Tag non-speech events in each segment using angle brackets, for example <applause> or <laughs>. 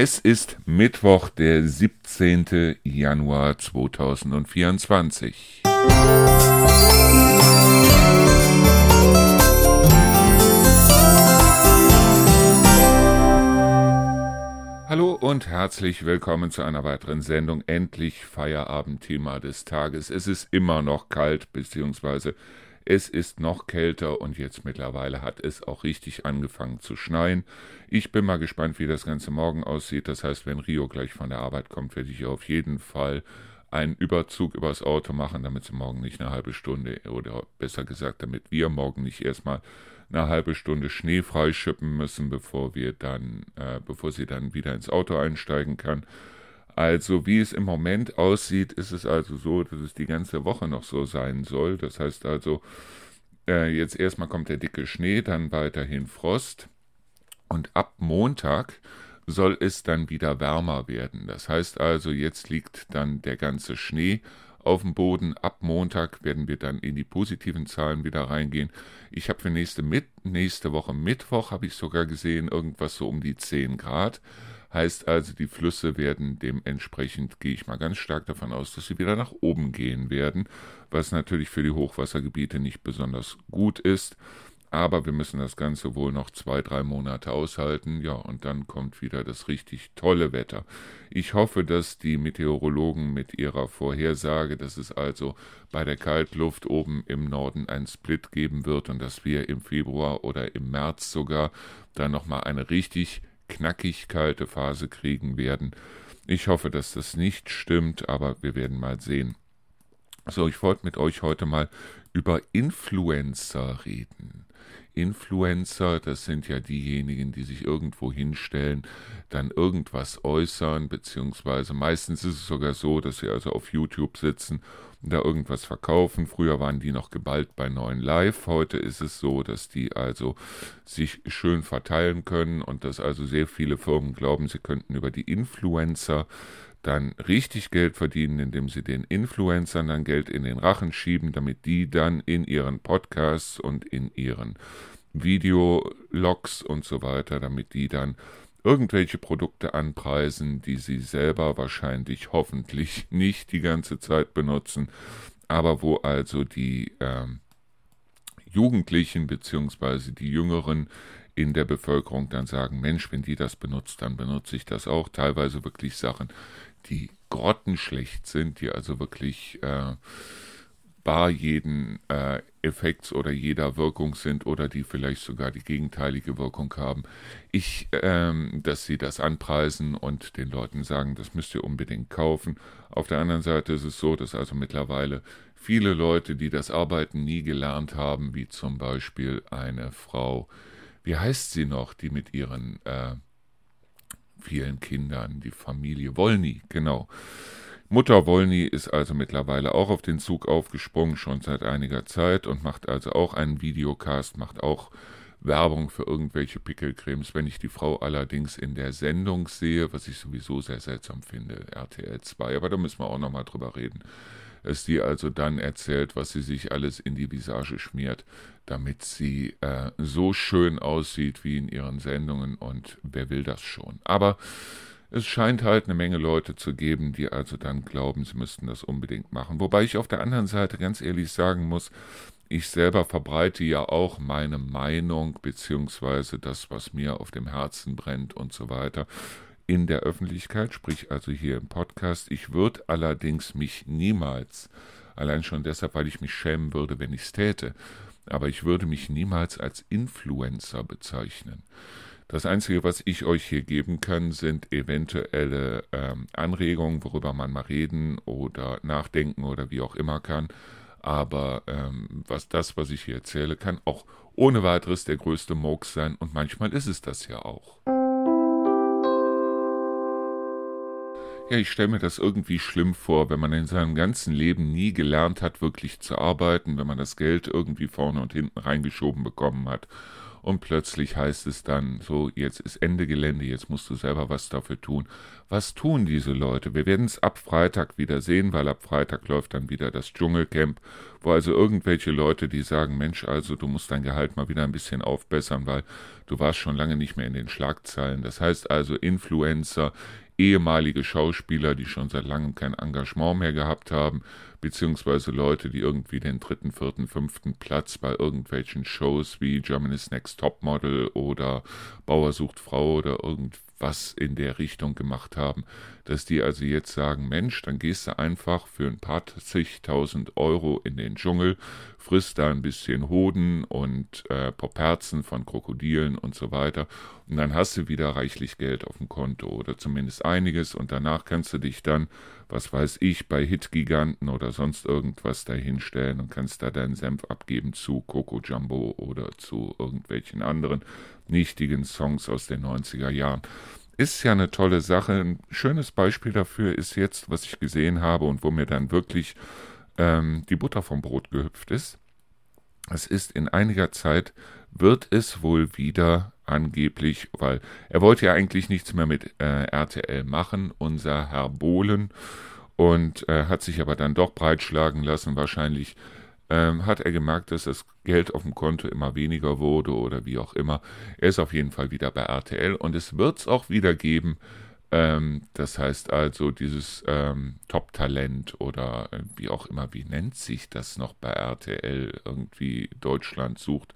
Es ist Mittwoch, der 17. Januar 2024. Hallo und herzlich willkommen zu einer weiteren Sendung. Endlich Feierabendthema des Tages. Es ist immer noch kalt, beziehungsweise es ist noch kälter und jetzt mittlerweile hat es auch richtig angefangen zu schneien. Ich bin mal gespannt, wie das Ganze morgen aussieht. Das heißt, wenn Rio gleich von der Arbeit kommt, werde ich auf jeden Fall einen Überzug übers Auto machen, damit sie morgen nicht eine halbe Stunde oder besser gesagt, damit wir morgen nicht erstmal eine halbe Stunde Schnee freischippen müssen, bevor wir dann, äh, bevor sie dann wieder ins Auto einsteigen kann. Also wie es im Moment aussieht, ist es also so, dass es die ganze Woche noch so sein soll. Das heißt also, äh, jetzt erstmal kommt der dicke Schnee, dann weiterhin Frost. Und ab Montag soll es dann wieder wärmer werden. Das heißt also, jetzt liegt dann der ganze Schnee auf dem Boden. Ab Montag werden wir dann in die positiven Zahlen wieder reingehen. Ich habe für nächste, mit, nächste Woche Mittwoch, habe ich sogar gesehen, irgendwas so um die 10 Grad. Heißt also, die Flüsse werden dementsprechend, gehe ich mal ganz stark davon aus, dass sie wieder nach oben gehen werden, was natürlich für die Hochwassergebiete nicht besonders gut ist. Aber wir müssen das Ganze wohl noch zwei, drei Monate aushalten. Ja, und dann kommt wieder das richtig tolle Wetter. Ich hoffe, dass die Meteorologen mit ihrer Vorhersage, dass es also bei der Kaltluft oben im Norden einen Split geben wird und dass wir im Februar oder im März sogar dann nochmal eine richtig knackig kalte Phase kriegen werden. Ich hoffe, dass das nicht stimmt, aber wir werden mal sehen. So, ich wollte mit euch heute mal über Influencer reden. Influencer, das sind ja diejenigen, die sich irgendwo hinstellen, dann irgendwas äußern, beziehungsweise meistens ist es sogar so, dass sie also auf YouTube sitzen und da irgendwas verkaufen. Früher waren die noch geballt bei neuen Live. Heute ist es so, dass die also sich schön verteilen können und dass also sehr viele Firmen glauben, sie könnten über die Influencer dann richtig Geld verdienen, indem sie den Influencern dann Geld in den Rachen schieben, damit die dann in ihren Podcasts und in ihren Videologs und so weiter, damit die dann irgendwelche Produkte anpreisen, die sie selber wahrscheinlich hoffentlich <laughs> nicht die ganze Zeit benutzen, aber wo also die äh, Jugendlichen bzw. die Jüngeren in der Bevölkerung dann sagen, Mensch, wenn die das benutzt, dann benutze ich das auch. Teilweise wirklich Sachen, die grottenschlecht sind, die also wirklich äh, bar jeden äh, Effekts oder jeder Wirkung sind oder die vielleicht sogar die gegenteilige Wirkung haben. Ich, ähm, dass sie das anpreisen und den Leuten sagen, das müsst ihr unbedingt kaufen. Auf der anderen Seite ist es so, dass also mittlerweile viele Leute, die das Arbeiten nie gelernt haben, wie zum Beispiel eine Frau, wie heißt sie noch, die mit ihren äh, vielen Kindern, die Familie Wolny, genau. Mutter Wolny ist also mittlerweile auch auf den Zug aufgesprungen, schon seit einiger Zeit und macht also auch einen Videocast, macht auch Werbung für irgendwelche Pickelcremes. Wenn ich die Frau allerdings in der Sendung sehe, was ich sowieso sehr seltsam finde, RTL 2, aber da müssen wir auch nochmal drüber reden, dass die also dann erzählt, was sie sich alles in die Visage schmiert, damit sie äh, so schön aussieht wie in ihren Sendungen und wer will das schon. Aber es scheint halt eine Menge Leute zu geben, die also dann glauben, sie müssten das unbedingt machen. Wobei ich auf der anderen Seite ganz ehrlich sagen muss, ich selber verbreite ja auch meine Meinung beziehungsweise das, was mir auf dem Herzen brennt und so weiter in der Öffentlichkeit, sprich also hier im Podcast. Ich würde allerdings mich niemals, allein schon deshalb, weil ich mich schämen würde, wenn ich es täte, aber ich würde mich niemals als Influencer bezeichnen. Das Einzige, was ich euch hier geben kann, sind eventuelle ähm, Anregungen, worüber man mal reden oder nachdenken oder wie auch immer kann. Aber ähm, was das, was ich hier erzähle, kann auch ohne weiteres der größte Murks sein und manchmal ist es das ja auch. Ja, ich stelle mir das irgendwie schlimm vor, wenn man in seinem ganzen Leben nie gelernt hat, wirklich zu arbeiten, wenn man das Geld irgendwie vorne und hinten reingeschoben bekommen hat und plötzlich heißt es dann so, jetzt ist Ende Gelände, jetzt musst du selber was dafür tun. Was tun diese Leute? Wir werden es ab Freitag wieder sehen, weil ab Freitag läuft dann wieder das Dschungelcamp, wo also irgendwelche Leute, die sagen, Mensch, also du musst dein Gehalt mal wieder ein bisschen aufbessern, weil du warst schon lange nicht mehr in den Schlagzeilen. Das heißt also Influencer, ehemalige Schauspieler, die schon seit langem kein Engagement mehr gehabt haben, beziehungsweise Leute, die irgendwie den dritten, vierten, fünften Platz bei irgendwelchen Shows wie Germany's Next Topmodel oder Bauer sucht Frau oder irgendwas in der Richtung gemacht haben, dass die also jetzt sagen, Mensch, dann gehst du einfach für ein paar zigtausend Euro in den Dschungel, frisst da ein bisschen Hoden und äh, Poperzen von Krokodilen und so weiter und dann hast du wieder reichlich Geld auf dem Konto oder zumindest einiges und danach kannst du dich dann, was weiß ich, bei Hitgiganten oder sonst irgendwas dahinstellen und kannst da deinen Senf abgeben zu Coco Jumbo oder zu irgendwelchen anderen nichtigen Songs aus den 90er Jahren ist ja eine tolle Sache. Ein schönes Beispiel dafür ist jetzt, was ich gesehen habe und wo mir dann wirklich ähm, die Butter vom Brot gehüpft ist. Es ist in einiger Zeit, wird es wohl wieder angeblich, weil er wollte ja eigentlich nichts mehr mit äh, RTL machen, unser Herr Bohlen, und äh, hat sich aber dann doch breitschlagen lassen, wahrscheinlich ähm, hat er gemerkt, dass das Geld auf dem Konto immer weniger wurde oder wie auch immer. Er ist auf jeden Fall wieder bei RTL und es wird es auch wieder geben. Ähm, das heißt also, dieses ähm, Top-Talent oder äh, wie auch immer, wie nennt sich das noch bei RTL, irgendwie Deutschland sucht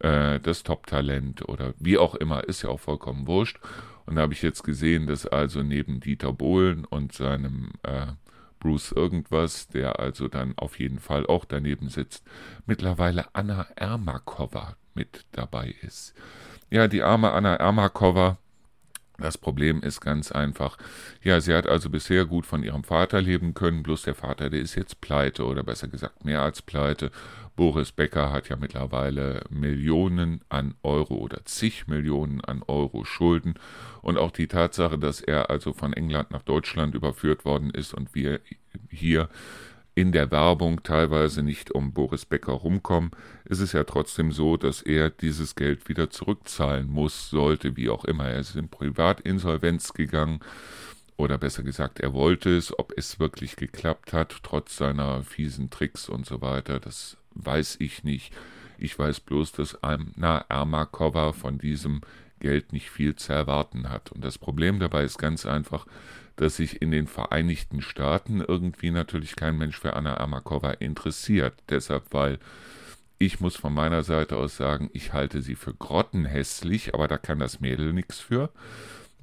äh, das Top-Talent oder wie auch immer, ist ja auch vollkommen wurscht. Und da habe ich jetzt gesehen, dass also neben Dieter Bohlen und seinem äh, Bruce irgendwas, der also dann auf jeden Fall auch daneben sitzt, mittlerweile Anna Ermakova mit dabei ist. Ja, die arme Anna Ermakova, das Problem ist ganz einfach. Ja, sie hat also bisher gut von ihrem Vater leben können, bloß der Vater, der ist jetzt pleite oder besser gesagt mehr als pleite. Boris Becker hat ja mittlerweile Millionen an Euro oder zig Millionen an Euro Schulden und auch die Tatsache, dass er also von England nach Deutschland überführt worden ist und wir hier in der Werbung teilweise nicht um Boris Becker rumkommen, ist es ja trotzdem so, dass er dieses Geld wieder zurückzahlen muss, sollte, wie auch immer. Er ist in Privatinsolvenz gegangen oder besser gesagt, er wollte es, ob es wirklich geklappt hat, trotz seiner fiesen Tricks und so weiter, das weiß ich nicht. Ich weiß bloß, dass Anna Ermakova von diesem Geld nicht viel zu erwarten hat. Und das Problem dabei ist ganz einfach, dass sich in den Vereinigten Staaten irgendwie natürlich kein Mensch für Anna Ermakova interessiert. Deshalb, weil ich muss von meiner Seite aus sagen, ich halte sie für grottenhässlich, aber da kann das Mädel nichts für.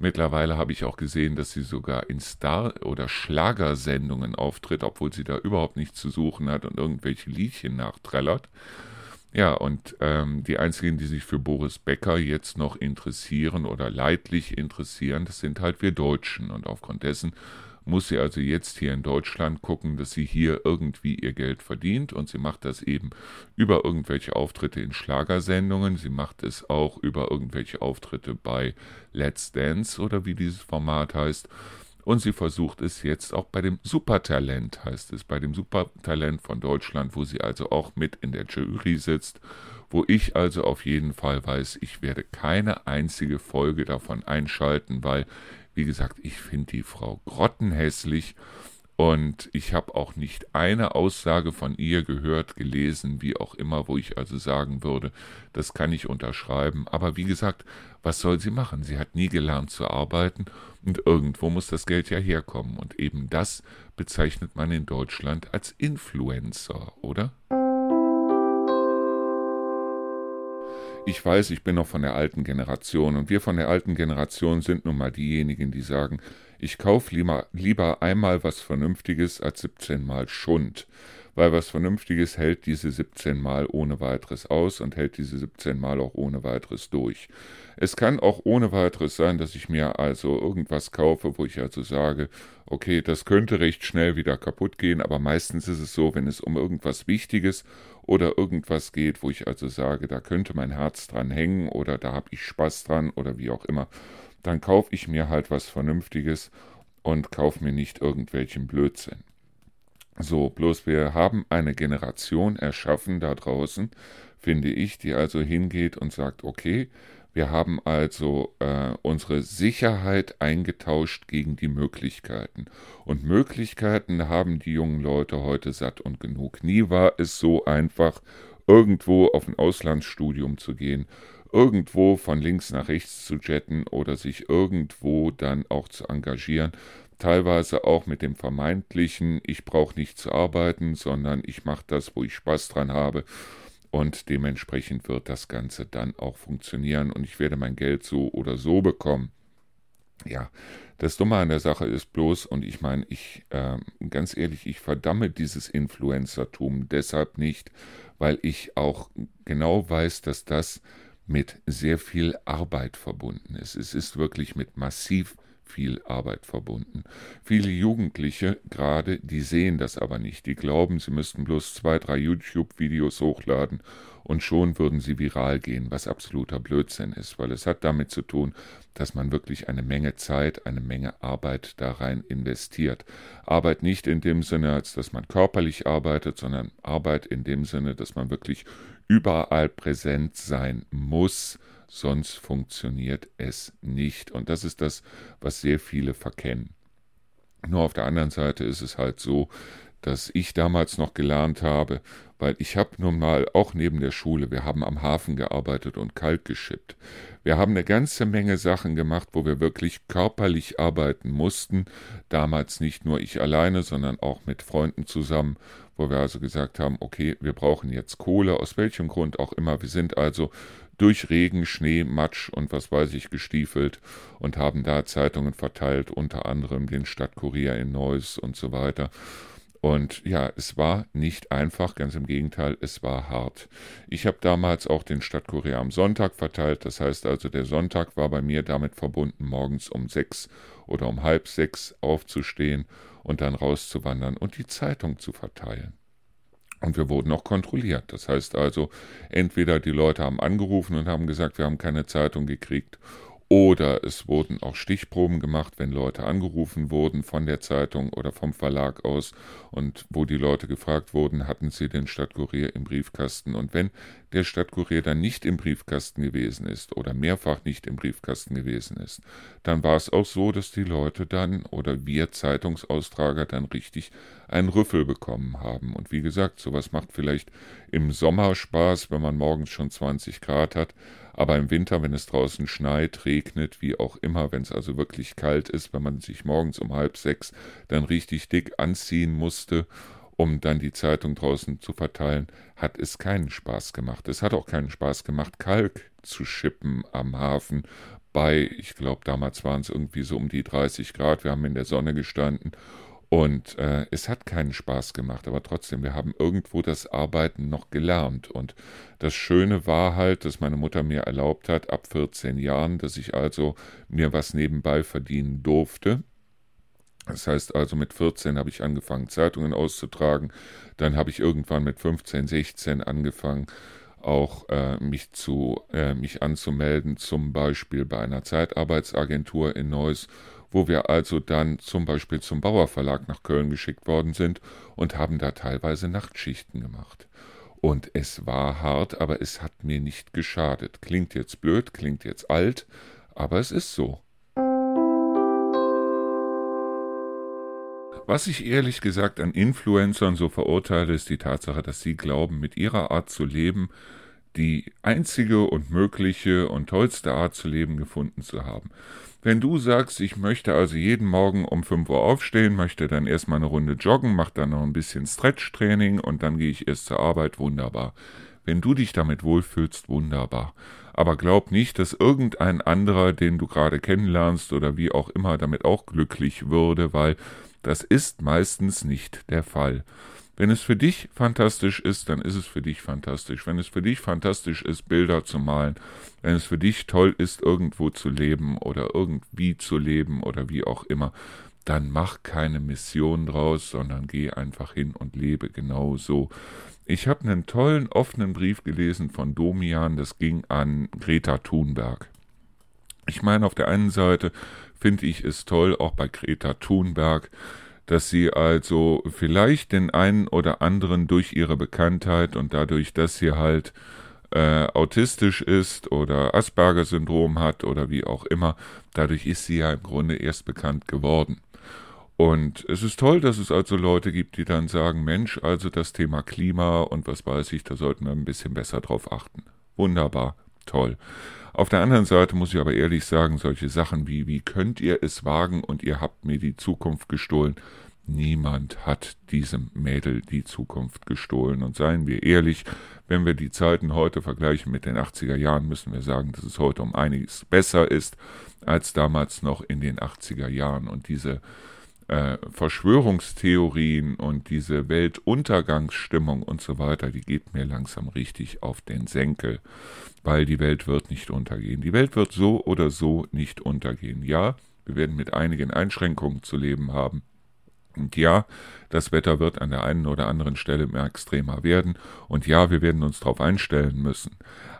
Mittlerweile habe ich auch gesehen, dass sie sogar in Star- oder Schlagersendungen auftritt, obwohl sie da überhaupt nichts zu suchen hat und irgendwelche Liedchen nachträllert. Ja, und ähm, die einzigen, die sich für Boris Becker jetzt noch interessieren oder leidlich interessieren, das sind halt wir Deutschen. Und aufgrund dessen muss sie also jetzt hier in Deutschland gucken, dass sie hier irgendwie ihr Geld verdient. Und sie macht das eben über irgendwelche Auftritte in Schlagersendungen. Sie macht es auch über irgendwelche Auftritte bei Let's Dance oder wie dieses Format heißt. Und sie versucht es jetzt auch bei dem Supertalent, heißt es, bei dem Supertalent von Deutschland, wo sie also auch mit in der Jury sitzt, wo ich also auf jeden Fall weiß, ich werde keine einzige Folge davon einschalten, weil, wie gesagt, ich finde die Frau grottenhässlich und ich habe auch nicht eine Aussage von ihr gehört, gelesen, wie auch immer, wo ich also sagen würde, das kann ich unterschreiben. Aber wie gesagt, was soll sie machen? Sie hat nie gelernt zu arbeiten und irgendwo muss das Geld ja herkommen. Und eben das bezeichnet man in Deutschland als Influencer, oder? Ich weiß, ich bin noch von der alten Generation und wir von der alten Generation sind nun mal diejenigen, die sagen, ich kaufe lieber, lieber einmal was Vernünftiges als 17 Mal Schund, weil was Vernünftiges hält diese 17 Mal ohne weiteres aus und hält diese 17 Mal auch ohne weiteres durch. Es kann auch ohne weiteres sein, dass ich mir also irgendwas kaufe, wo ich also sage, okay, das könnte recht schnell wieder kaputt gehen, aber meistens ist es so, wenn es um irgendwas Wichtiges oder irgendwas geht, wo ich also sage, da könnte mein Herz dran hängen oder da habe ich Spaß dran oder wie auch immer, dann kaufe ich mir halt was Vernünftiges und kaufe mir nicht irgendwelchen Blödsinn. So, bloß wir haben eine Generation erschaffen da draußen, finde ich, die also hingeht und sagt, okay, wir haben also äh, unsere Sicherheit eingetauscht gegen die Möglichkeiten. Und Möglichkeiten haben die jungen Leute heute satt und genug. Nie war es so einfach, irgendwo auf ein Auslandsstudium zu gehen, irgendwo von links nach rechts zu jetten oder sich irgendwo dann auch zu engagieren. Teilweise auch mit dem vermeintlichen, ich brauche nicht zu arbeiten, sondern ich mache das, wo ich Spaß dran habe und dementsprechend wird das Ganze dann auch funktionieren und ich werde mein Geld so oder so bekommen. Ja, das Dumme an der Sache ist bloß, und ich meine, ich, äh, ganz ehrlich, ich verdamme dieses Influencertum deshalb nicht, weil ich auch genau weiß, dass das mit sehr viel Arbeit verbunden ist. Es ist wirklich mit massiv viel Arbeit verbunden. Viele Jugendliche gerade, die sehen das aber nicht. Die glauben, sie müssten bloß zwei, drei YouTube-Videos hochladen und schon würden sie viral gehen, was absoluter Blödsinn ist, weil es hat damit zu tun, dass man wirklich eine Menge Zeit, eine Menge Arbeit da rein investiert. Arbeit nicht in dem Sinne, als dass man körperlich arbeitet, sondern Arbeit in dem Sinne, dass man wirklich überall präsent sein muss, sonst funktioniert es nicht. Und das ist das, was sehr viele verkennen. Nur auf der anderen Seite ist es halt so, dass ich damals noch gelernt habe, weil ich habe nun mal auch neben der Schule, wir haben am Hafen gearbeitet und kalt geschippt. Wir haben eine ganze Menge Sachen gemacht, wo wir wirklich körperlich arbeiten mussten. Damals nicht nur ich alleine, sondern auch mit Freunden zusammen, wo wir also gesagt haben, okay, wir brauchen jetzt Kohle, aus welchem Grund auch immer. Wir sind also durch Regen, Schnee, Matsch und was weiß ich gestiefelt und haben da Zeitungen verteilt, unter anderem den Stadtkurier in Neuss und so weiter. Und ja, es war nicht einfach, ganz im Gegenteil, es war hart. Ich habe damals auch den Stadtkurier am Sonntag verteilt, das heißt also, der Sonntag war bei mir damit verbunden, morgens um sechs oder um halb sechs aufzustehen und dann rauszuwandern und die Zeitung zu verteilen. Und wir wurden auch kontrolliert. Das heißt also, entweder die Leute haben angerufen und haben gesagt, wir haben keine Zeitung gekriegt, oder es wurden auch Stichproben gemacht, wenn Leute angerufen wurden von der Zeitung oder vom Verlag aus und wo die Leute gefragt wurden, hatten sie den Stadtkurier im Briefkasten. Und wenn der Stadtkurier dann nicht im Briefkasten gewesen ist oder mehrfach nicht im Briefkasten gewesen ist, dann war es auch so, dass die Leute dann oder wir Zeitungsaustrager dann richtig einen Rüffel bekommen haben. Und wie gesagt, sowas macht vielleicht im Sommer Spaß, wenn man morgens schon 20 Grad hat, aber im Winter, wenn es draußen schneit, regnet, wie auch immer, wenn es also wirklich kalt ist, wenn man sich morgens um halb sechs dann richtig dick anziehen musste, um dann die Zeitung draußen zu verteilen, hat es keinen Spaß gemacht. Es hat auch keinen Spaß gemacht, Kalk zu schippen am Hafen bei, ich glaube, damals waren es irgendwie so um die 30 Grad. Wir haben in der Sonne gestanden und äh, es hat keinen Spaß gemacht, aber trotzdem, wir haben irgendwo das Arbeiten noch gelernt. Und das Schöne war halt, dass meine Mutter mir erlaubt hat, ab 14 Jahren, dass ich also mir was nebenbei verdienen durfte. Das heißt also, mit 14 habe ich angefangen, Zeitungen auszutragen. Dann habe ich irgendwann mit 15, 16 angefangen, auch äh, mich zu äh, mich anzumelden, zum Beispiel bei einer Zeitarbeitsagentur in Neuss wo wir also dann zum Beispiel zum Bauer Verlag nach Köln geschickt worden sind und haben da teilweise Nachtschichten gemacht. Und es war hart, aber es hat mir nicht geschadet. Klingt jetzt blöd, klingt jetzt alt, aber es ist so. Was ich ehrlich gesagt an Influencern so verurteile, ist die Tatsache, dass sie glauben, mit ihrer Art zu leben, die einzige und mögliche und tollste Art zu leben gefunden zu haben. Wenn du sagst, ich möchte also jeden Morgen um 5 Uhr aufstehen, möchte dann erstmal eine Runde joggen, mach dann noch ein bisschen Stretch-Training und dann gehe ich erst zur Arbeit, wunderbar. Wenn du dich damit wohlfühlst, wunderbar. Aber glaub nicht, dass irgendein anderer, den du gerade kennenlernst oder wie auch immer, damit auch glücklich würde, weil das ist meistens nicht der Fall. Wenn es für dich fantastisch ist, dann ist es für dich fantastisch. Wenn es für dich fantastisch ist, Bilder zu malen, wenn es für dich toll ist, irgendwo zu leben oder irgendwie zu leben oder wie auch immer, dann mach keine Mission draus, sondern geh einfach hin und lebe genau so. Ich habe einen tollen offenen Brief gelesen von Domian, das ging an Greta Thunberg. Ich meine, auf der einen Seite finde ich es toll, auch bei Greta Thunberg, dass sie also vielleicht den einen oder anderen durch ihre Bekanntheit und dadurch, dass sie halt äh, autistisch ist oder Asperger-Syndrom hat oder wie auch immer, dadurch ist sie ja im Grunde erst bekannt geworden. Und es ist toll, dass es also Leute gibt, die dann sagen, Mensch, also das Thema Klima und was weiß ich, da sollten wir ein bisschen besser drauf achten. Wunderbar, toll. Auf der anderen Seite muss ich aber ehrlich sagen, solche Sachen wie, wie könnt ihr es wagen und ihr habt mir die Zukunft gestohlen, Niemand hat diesem Mädel die Zukunft gestohlen. Und seien wir ehrlich, wenn wir die Zeiten heute vergleichen mit den 80er Jahren, müssen wir sagen, dass es heute um einiges besser ist als damals noch in den 80er Jahren. Und diese äh, Verschwörungstheorien und diese Weltuntergangsstimmung und so weiter, die geht mir langsam richtig auf den Senkel, weil die Welt wird nicht untergehen. Die Welt wird so oder so nicht untergehen. Ja, wir werden mit einigen Einschränkungen zu leben haben. Und ja, das Wetter wird an der einen oder anderen Stelle mehr extremer werden. Und ja, wir werden uns darauf einstellen müssen.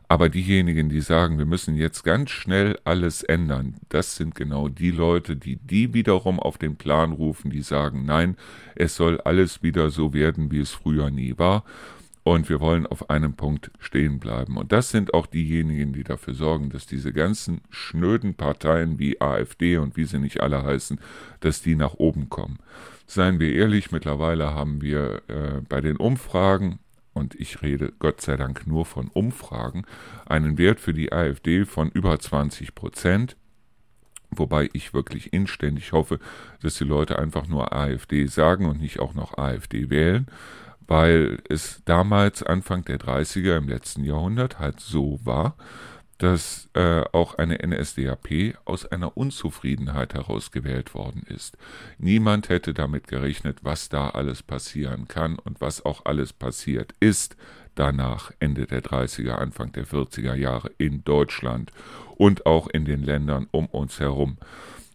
Aber diejenigen, die sagen, wir müssen jetzt ganz schnell alles ändern, das sind genau die Leute, die die wiederum auf den Plan rufen, die sagen, nein, es soll alles wieder so werden, wie es früher nie war. Und wir wollen auf einem Punkt stehen bleiben. Und das sind auch diejenigen, die dafür sorgen, dass diese ganzen schnöden Parteien wie AfD und wie sie nicht alle heißen, dass die nach oben kommen. Seien wir ehrlich, mittlerweile haben wir äh, bei den Umfragen, und ich rede Gott sei Dank nur von Umfragen, einen Wert für die AfD von über 20 Prozent. Wobei ich wirklich inständig hoffe, dass die Leute einfach nur AfD sagen und nicht auch noch AfD wählen, weil es damals Anfang der 30er im letzten Jahrhundert halt so war, dass äh, auch eine NSDAP aus einer Unzufriedenheit herausgewählt worden ist. Niemand hätte damit gerechnet, was da alles passieren kann und was auch alles passiert ist danach Ende der 30er, Anfang der 40er Jahre in Deutschland und auch in den Ländern um uns herum.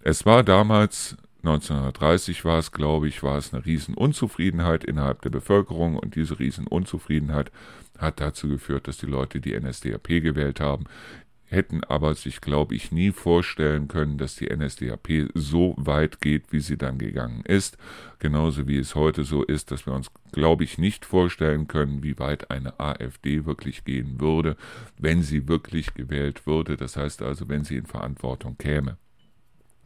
Es war damals 1930 war es, glaube ich, war es eine Riesenunzufriedenheit innerhalb der Bevölkerung und diese Riesenunzufriedenheit hat dazu geführt, dass die Leute die NSDAP gewählt haben, hätten aber sich, glaube ich, nie vorstellen können, dass die NSDAP so weit geht, wie sie dann gegangen ist. Genauso wie es heute so ist, dass wir uns, glaube ich, nicht vorstellen können, wie weit eine AfD wirklich gehen würde, wenn sie wirklich gewählt würde. Das heißt also, wenn sie in Verantwortung käme.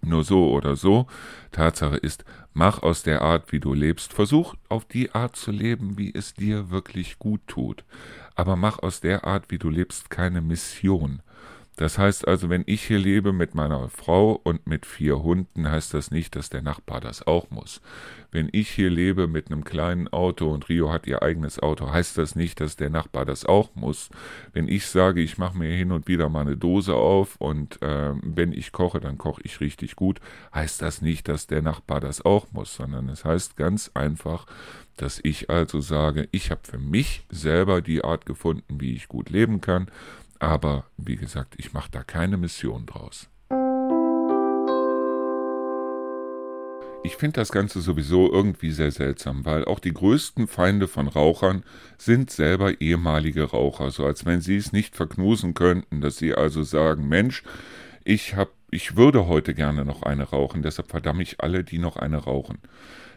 Nur so oder so, Tatsache ist, mach aus der Art, wie du lebst, versuch auf die Art zu leben, wie es dir wirklich gut tut. Aber mach aus der Art, wie du lebst, keine Mission. Das heißt also, wenn ich hier lebe mit meiner Frau und mit vier Hunden, heißt das nicht, dass der Nachbar das auch muss. Wenn ich hier lebe mit einem kleinen Auto und Rio hat ihr eigenes Auto, heißt das nicht, dass der Nachbar das auch muss. Wenn ich sage, ich mache mir hin und wieder mal eine Dose auf und äh, wenn ich koche, dann koche ich richtig gut, heißt das nicht, dass der Nachbar das auch muss, sondern es heißt ganz einfach, dass ich also sage, ich habe für mich selber die Art gefunden, wie ich gut leben kann aber wie gesagt, ich mache da keine Mission draus. Ich finde das Ganze sowieso irgendwie sehr seltsam, weil auch die größten Feinde von Rauchern sind selber ehemalige Raucher, so als wenn sie es nicht verknusen könnten, dass sie also sagen, Mensch, ich hab, ich würde heute gerne noch eine rauchen, deshalb verdamme ich alle, die noch eine rauchen.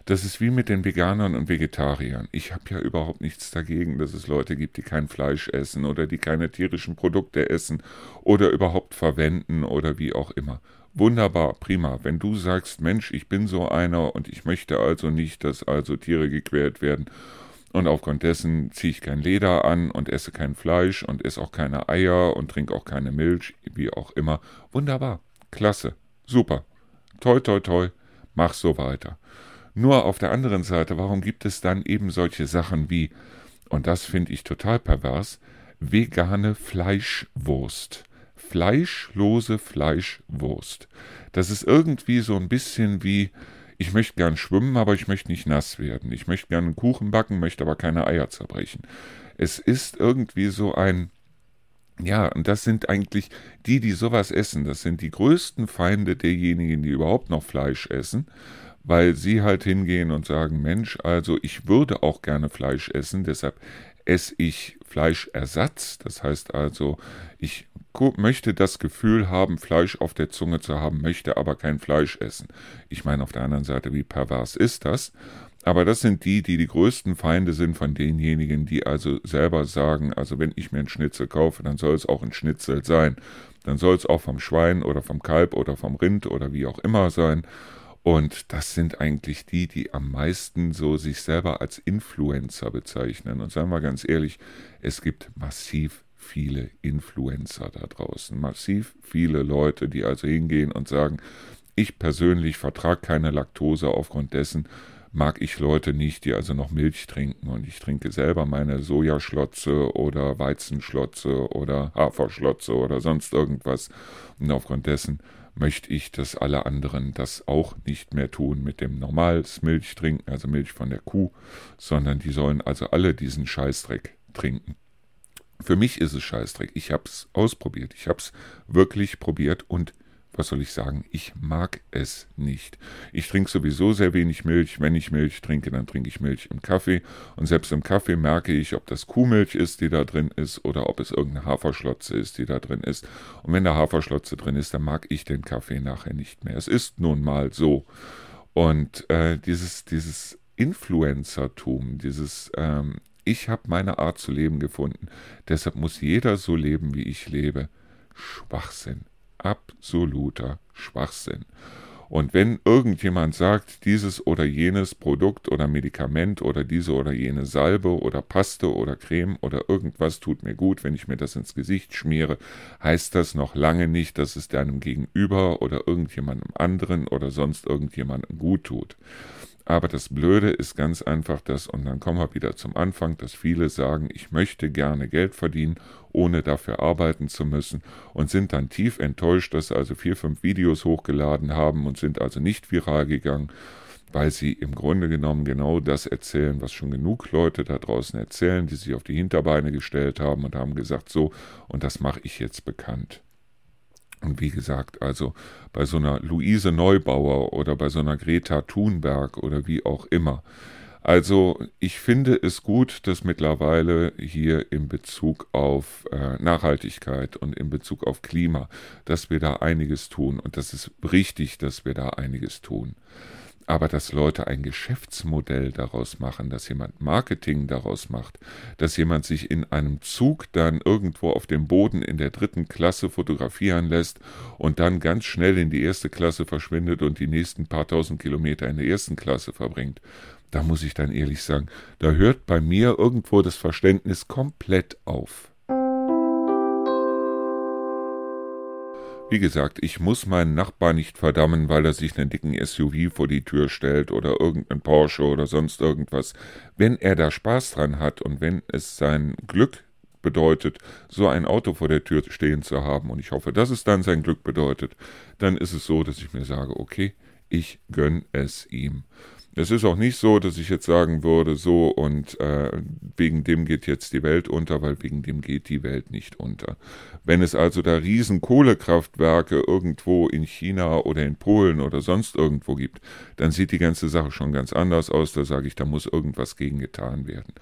Das ist wie mit den Veganern und Vegetariern. Ich habe ja überhaupt nichts dagegen, dass es Leute gibt, die kein Fleisch essen oder die keine tierischen Produkte essen oder überhaupt verwenden oder wie auch immer. Wunderbar, prima. Wenn du sagst, Mensch, ich bin so einer und ich möchte also nicht, dass also Tiere gequält werden und aufgrund dessen ziehe ich kein Leder an und esse kein Fleisch und esse auch keine Eier und trinke auch keine Milch, wie auch immer. Wunderbar, klasse, super. Toi, toi, toi, mach so weiter. Nur auf der anderen Seite, warum gibt es dann eben solche Sachen wie, und das finde ich total pervers, vegane Fleischwurst. Fleischlose Fleischwurst. Das ist irgendwie so ein bisschen wie, ich möchte gern schwimmen, aber ich möchte nicht nass werden. Ich möchte gern einen Kuchen backen, möchte aber keine Eier zerbrechen. Es ist irgendwie so ein, ja, und das sind eigentlich die, die sowas essen. Das sind die größten Feinde derjenigen, die überhaupt noch Fleisch essen weil sie halt hingehen und sagen, Mensch, also ich würde auch gerne Fleisch essen, deshalb esse ich Fleischersatz, das heißt also, ich möchte das Gefühl haben, Fleisch auf der Zunge zu haben, möchte aber kein Fleisch essen. Ich meine auf der anderen Seite, wie pervers ist das? Aber das sind die, die die größten Feinde sind von denjenigen, die also selber sagen, also wenn ich mir einen Schnitzel kaufe, dann soll es auch ein Schnitzel sein. Dann soll es auch vom Schwein oder vom Kalb oder vom Rind oder wie auch immer sein. Und das sind eigentlich die, die am meisten so sich selber als Influencer bezeichnen. Und sagen wir ganz ehrlich, es gibt massiv viele Influencer da draußen. Massiv viele Leute, die also hingehen und sagen, ich persönlich vertrage keine Laktose aufgrund dessen, mag ich Leute nicht, die also noch Milch trinken. Und ich trinke selber meine Sojaschlotze oder Weizenschlotze oder Haferschlotze oder sonst irgendwas. Und aufgrund dessen möchte ich, dass alle anderen das auch nicht mehr tun mit dem normales Milch trinken, also Milch von der Kuh, sondern die sollen also alle diesen Scheißdreck trinken. Für mich ist es Scheißdreck. Ich habe es ausprobiert. Ich habe es wirklich probiert und was soll ich sagen, ich mag es nicht. Ich trinke sowieso sehr wenig Milch. Wenn ich Milch trinke, dann trinke ich Milch im Kaffee. Und selbst im Kaffee merke ich, ob das Kuhmilch ist, die da drin ist, oder ob es irgendeine Haferschlotze ist, die da drin ist. Und wenn da Haferschlotze drin ist, dann mag ich den Kaffee nachher nicht mehr. Es ist nun mal so. Und äh, dieses, dieses Influencertum, dieses ähm, Ich habe meine Art zu leben gefunden, deshalb muss jeder so leben, wie ich lebe. Schwachsinn absoluter Schwachsinn. Und wenn irgendjemand sagt, dieses oder jenes Produkt oder Medikament oder diese oder jene Salbe oder Paste oder Creme oder irgendwas tut mir gut, wenn ich mir das ins Gesicht schmiere, heißt das noch lange nicht, dass es deinem Gegenüber oder irgendjemandem anderen oder sonst irgendjemandem gut tut. Aber das Blöde ist ganz einfach das, und dann kommen wir wieder zum Anfang, dass viele sagen, ich möchte gerne Geld verdienen, ohne dafür arbeiten zu müssen, und sind dann tief enttäuscht, dass sie also vier, fünf Videos hochgeladen haben und sind also nicht viral gegangen, weil sie im Grunde genommen genau das erzählen, was schon genug Leute da draußen erzählen, die sich auf die Hinterbeine gestellt haben und haben gesagt, so, und das mache ich jetzt bekannt. Und wie gesagt, also bei so einer Luise Neubauer oder bei so einer Greta Thunberg oder wie auch immer. Also ich finde es gut, dass mittlerweile hier in Bezug auf äh, Nachhaltigkeit und in Bezug auf Klima, dass wir da einiges tun. Und das ist richtig, dass wir da einiges tun. Aber dass Leute ein Geschäftsmodell daraus machen, dass jemand Marketing daraus macht, dass jemand sich in einem Zug dann irgendwo auf dem Boden in der dritten Klasse fotografieren lässt und dann ganz schnell in die erste Klasse verschwindet und die nächsten paar tausend Kilometer in der ersten Klasse verbringt, da muss ich dann ehrlich sagen, da hört bei mir irgendwo das Verständnis komplett auf. Wie gesagt, ich muss meinen Nachbar nicht verdammen, weil er sich einen dicken SUV vor die Tür stellt oder irgendein Porsche oder sonst irgendwas. Wenn er da Spaß dran hat und wenn es sein Glück bedeutet, so ein Auto vor der Tür stehen zu haben, und ich hoffe, dass es dann sein Glück bedeutet, dann ist es so, dass ich mir sage, okay, ich gönn es ihm. Es ist auch nicht so, dass ich jetzt sagen würde, so und äh, wegen dem geht jetzt die Welt unter, weil wegen dem geht die Welt nicht unter. Wenn es also da riesen Kohlekraftwerke irgendwo in China oder in Polen oder sonst irgendwo gibt, dann sieht die ganze Sache schon ganz anders aus. Da sage ich, da muss irgendwas gegen getan werden.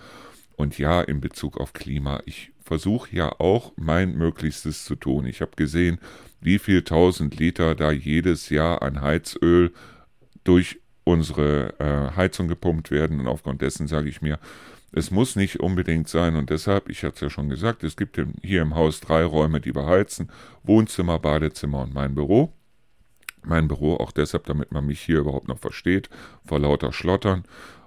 Und ja, in Bezug auf Klima, ich versuche ja auch mein Möglichstes zu tun. Ich habe gesehen, wie viel tausend Liter da jedes Jahr an Heizöl durch unsere äh, Heizung gepumpt werden. Und aufgrund dessen sage ich mir, es muss nicht unbedingt sein. Und deshalb, ich hatte es ja schon gesagt, es gibt hier im Haus drei Räume, die beheizen. Wohnzimmer, Badezimmer und mein Büro. Mein Büro auch deshalb, damit man mich hier überhaupt noch versteht, vor lauter Schlottern.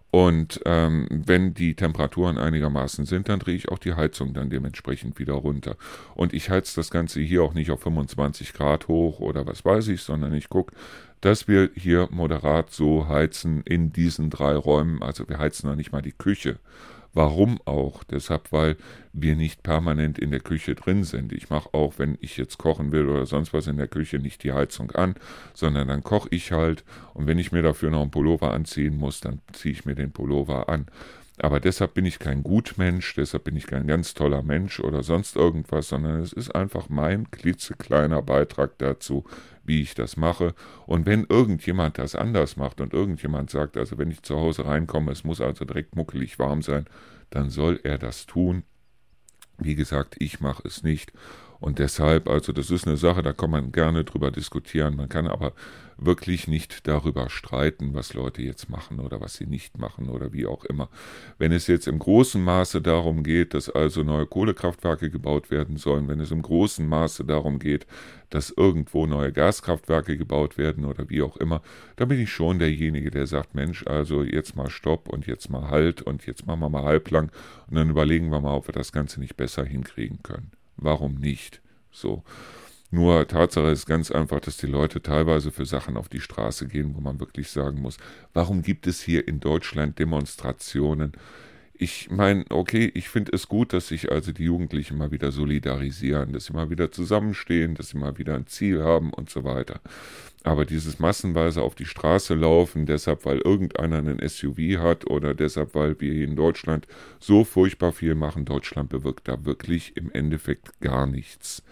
Und ähm, wenn die Temperaturen einigermaßen sind, dann drehe ich auch die Heizung dann dementsprechend wieder runter. Und ich heiz das Ganze hier auch nicht auf 25 Grad hoch oder was weiß ich, sondern ich gucke, dass wir hier moderat so heizen in diesen drei Räumen. Also wir heizen noch nicht mal die Küche. Warum auch? Deshalb, weil wir nicht permanent in der Küche drin sind. Ich mache auch, wenn ich jetzt kochen will oder sonst was in der Küche, nicht die Heizung an, sondern dann koche ich halt. Und wenn ich mir dafür noch einen Pullover anziehen muss, dann ziehe ich mir den Pullover an. Aber deshalb bin ich kein Gutmensch, deshalb bin ich kein ganz toller Mensch oder sonst irgendwas, sondern es ist einfach mein klitzekleiner Beitrag dazu, wie ich das mache. Und wenn irgendjemand das anders macht und irgendjemand sagt, also wenn ich zu Hause reinkomme, es muss also direkt muckelig warm sein, dann soll er das tun. Wie gesagt, ich mache es nicht. Und deshalb, also das ist eine Sache, da kann man gerne drüber diskutieren. Man kann aber wirklich nicht darüber streiten, was Leute jetzt machen oder was sie nicht machen oder wie auch immer. Wenn es jetzt im großen Maße darum geht, dass also neue Kohlekraftwerke gebaut werden sollen, wenn es im großen Maße darum geht, dass irgendwo neue Gaskraftwerke gebaut werden oder wie auch immer, dann bin ich schon derjenige, der sagt, Mensch, also jetzt mal Stopp und jetzt mal Halt und jetzt machen wir mal halblang und dann überlegen wir mal, ob wir das Ganze nicht besser hinkriegen können. Warum nicht? So. Nur Tatsache ist ganz einfach, dass die Leute teilweise für Sachen auf die Straße gehen, wo man wirklich sagen muss, warum gibt es hier in Deutschland Demonstrationen? Ich meine, okay, ich finde es gut, dass sich also die Jugendlichen mal wieder solidarisieren, dass sie mal wieder zusammenstehen, dass sie mal wieder ein Ziel haben und so weiter. Aber dieses massenweise auf die Straße laufen, deshalb weil irgendeiner einen SUV hat oder deshalb weil wir hier in Deutschland so furchtbar viel machen, Deutschland bewirkt da wirklich im Endeffekt gar nichts.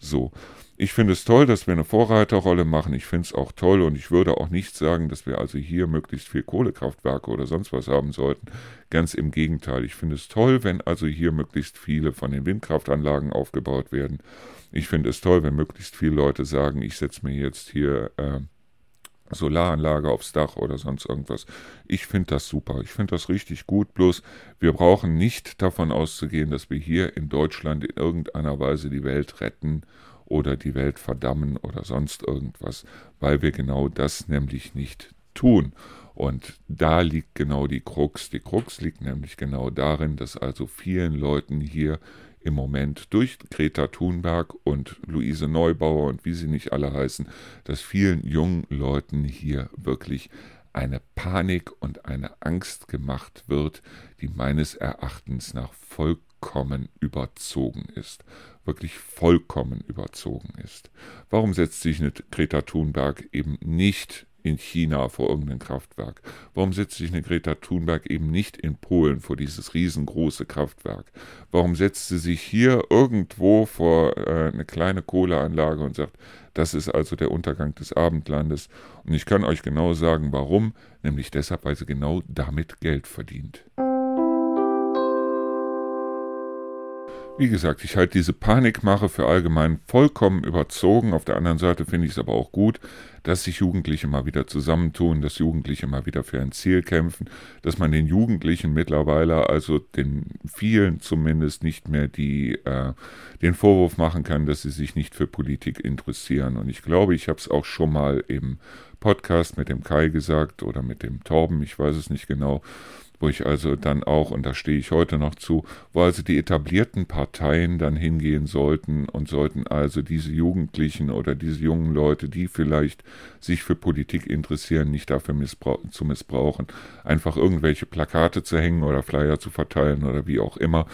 So. Ich finde es toll, dass wir eine Vorreiterrolle machen. Ich finde es auch toll und ich würde auch nicht sagen, dass wir also hier möglichst viel Kohlekraftwerke oder sonst was haben sollten. Ganz im Gegenteil. Ich finde es toll, wenn also hier möglichst viele von den Windkraftanlagen aufgebaut werden. Ich finde es toll, wenn möglichst viele Leute sagen, ich setze mir jetzt hier äh, Solaranlage aufs Dach oder sonst irgendwas. Ich finde das super. Ich finde das richtig gut. Bloß wir brauchen nicht davon auszugehen, dass wir hier in Deutschland in irgendeiner Weise die Welt retten oder die Welt verdammen oder sonst irgendwas, weil wir genau das nämlich nicht tun. Und da liegt genau die Krux. Die Krux liegt nämlich genau darin, dass also vielen Leuten hier im Moment durch Greta Thunberg und Luise Neubauer und wie sie nicht alle heißen, dass vielen jungen Leuten hier wirklich eine Panik und eine Angst gemacht wird, die meines Erachtens nach vollkommen überzogen ist. Wirklich vollkommen überzogen ist. Warum setzt sich eine Greta Thunberg eben nicht in China vor irgendeinem Kraftwerk? Warum setzt sich eine Greta Thunberg eben nicht in Polen vor dieses riesengroße Kraftwerk? Warum setzt sie sich hier irgendwo vor äh, eine kleine Kohleanlage und sagt, das ist also der Untergang des Abendlandes? Und ich kann euch genau sagen, warum, nämlich deshalb, weil sie genau damit Geld verdient. Wie gesagt, ich halte diese Panikmache für allgemein vollkommen überzogen. Auf der anderen Seite finde ich es aber auch gut, dass sich Jugendliche mal wieder zusammentun, dass Jugendliche mal wieder für ein Ziel kämpfen, dass man den Jugendlichen mittlerweile, also den vielen zumindest, nicht mehr die, äh, den Vorwurf machen kann, dass sie sich nicht für Politik interessieren. Und ich glaube, ich habe es auch schon mal im Podcast mit dem Kai gesagt oder mit dem Torben, ich weiß es nicht genau wo ich also dann auch, und da stehe ich heute noch zu, wo also die etablierten Parteien dann hingehen sollten und sollten also diese Jugendlichen oder diese jungen Leute, die vielleicht sich für Politik interessieren, nicht dafür missbrauch zu missbrauchen, einfach irgendwelche Plakate zu hängen oder Flyer zu verteilen oder wie auch immer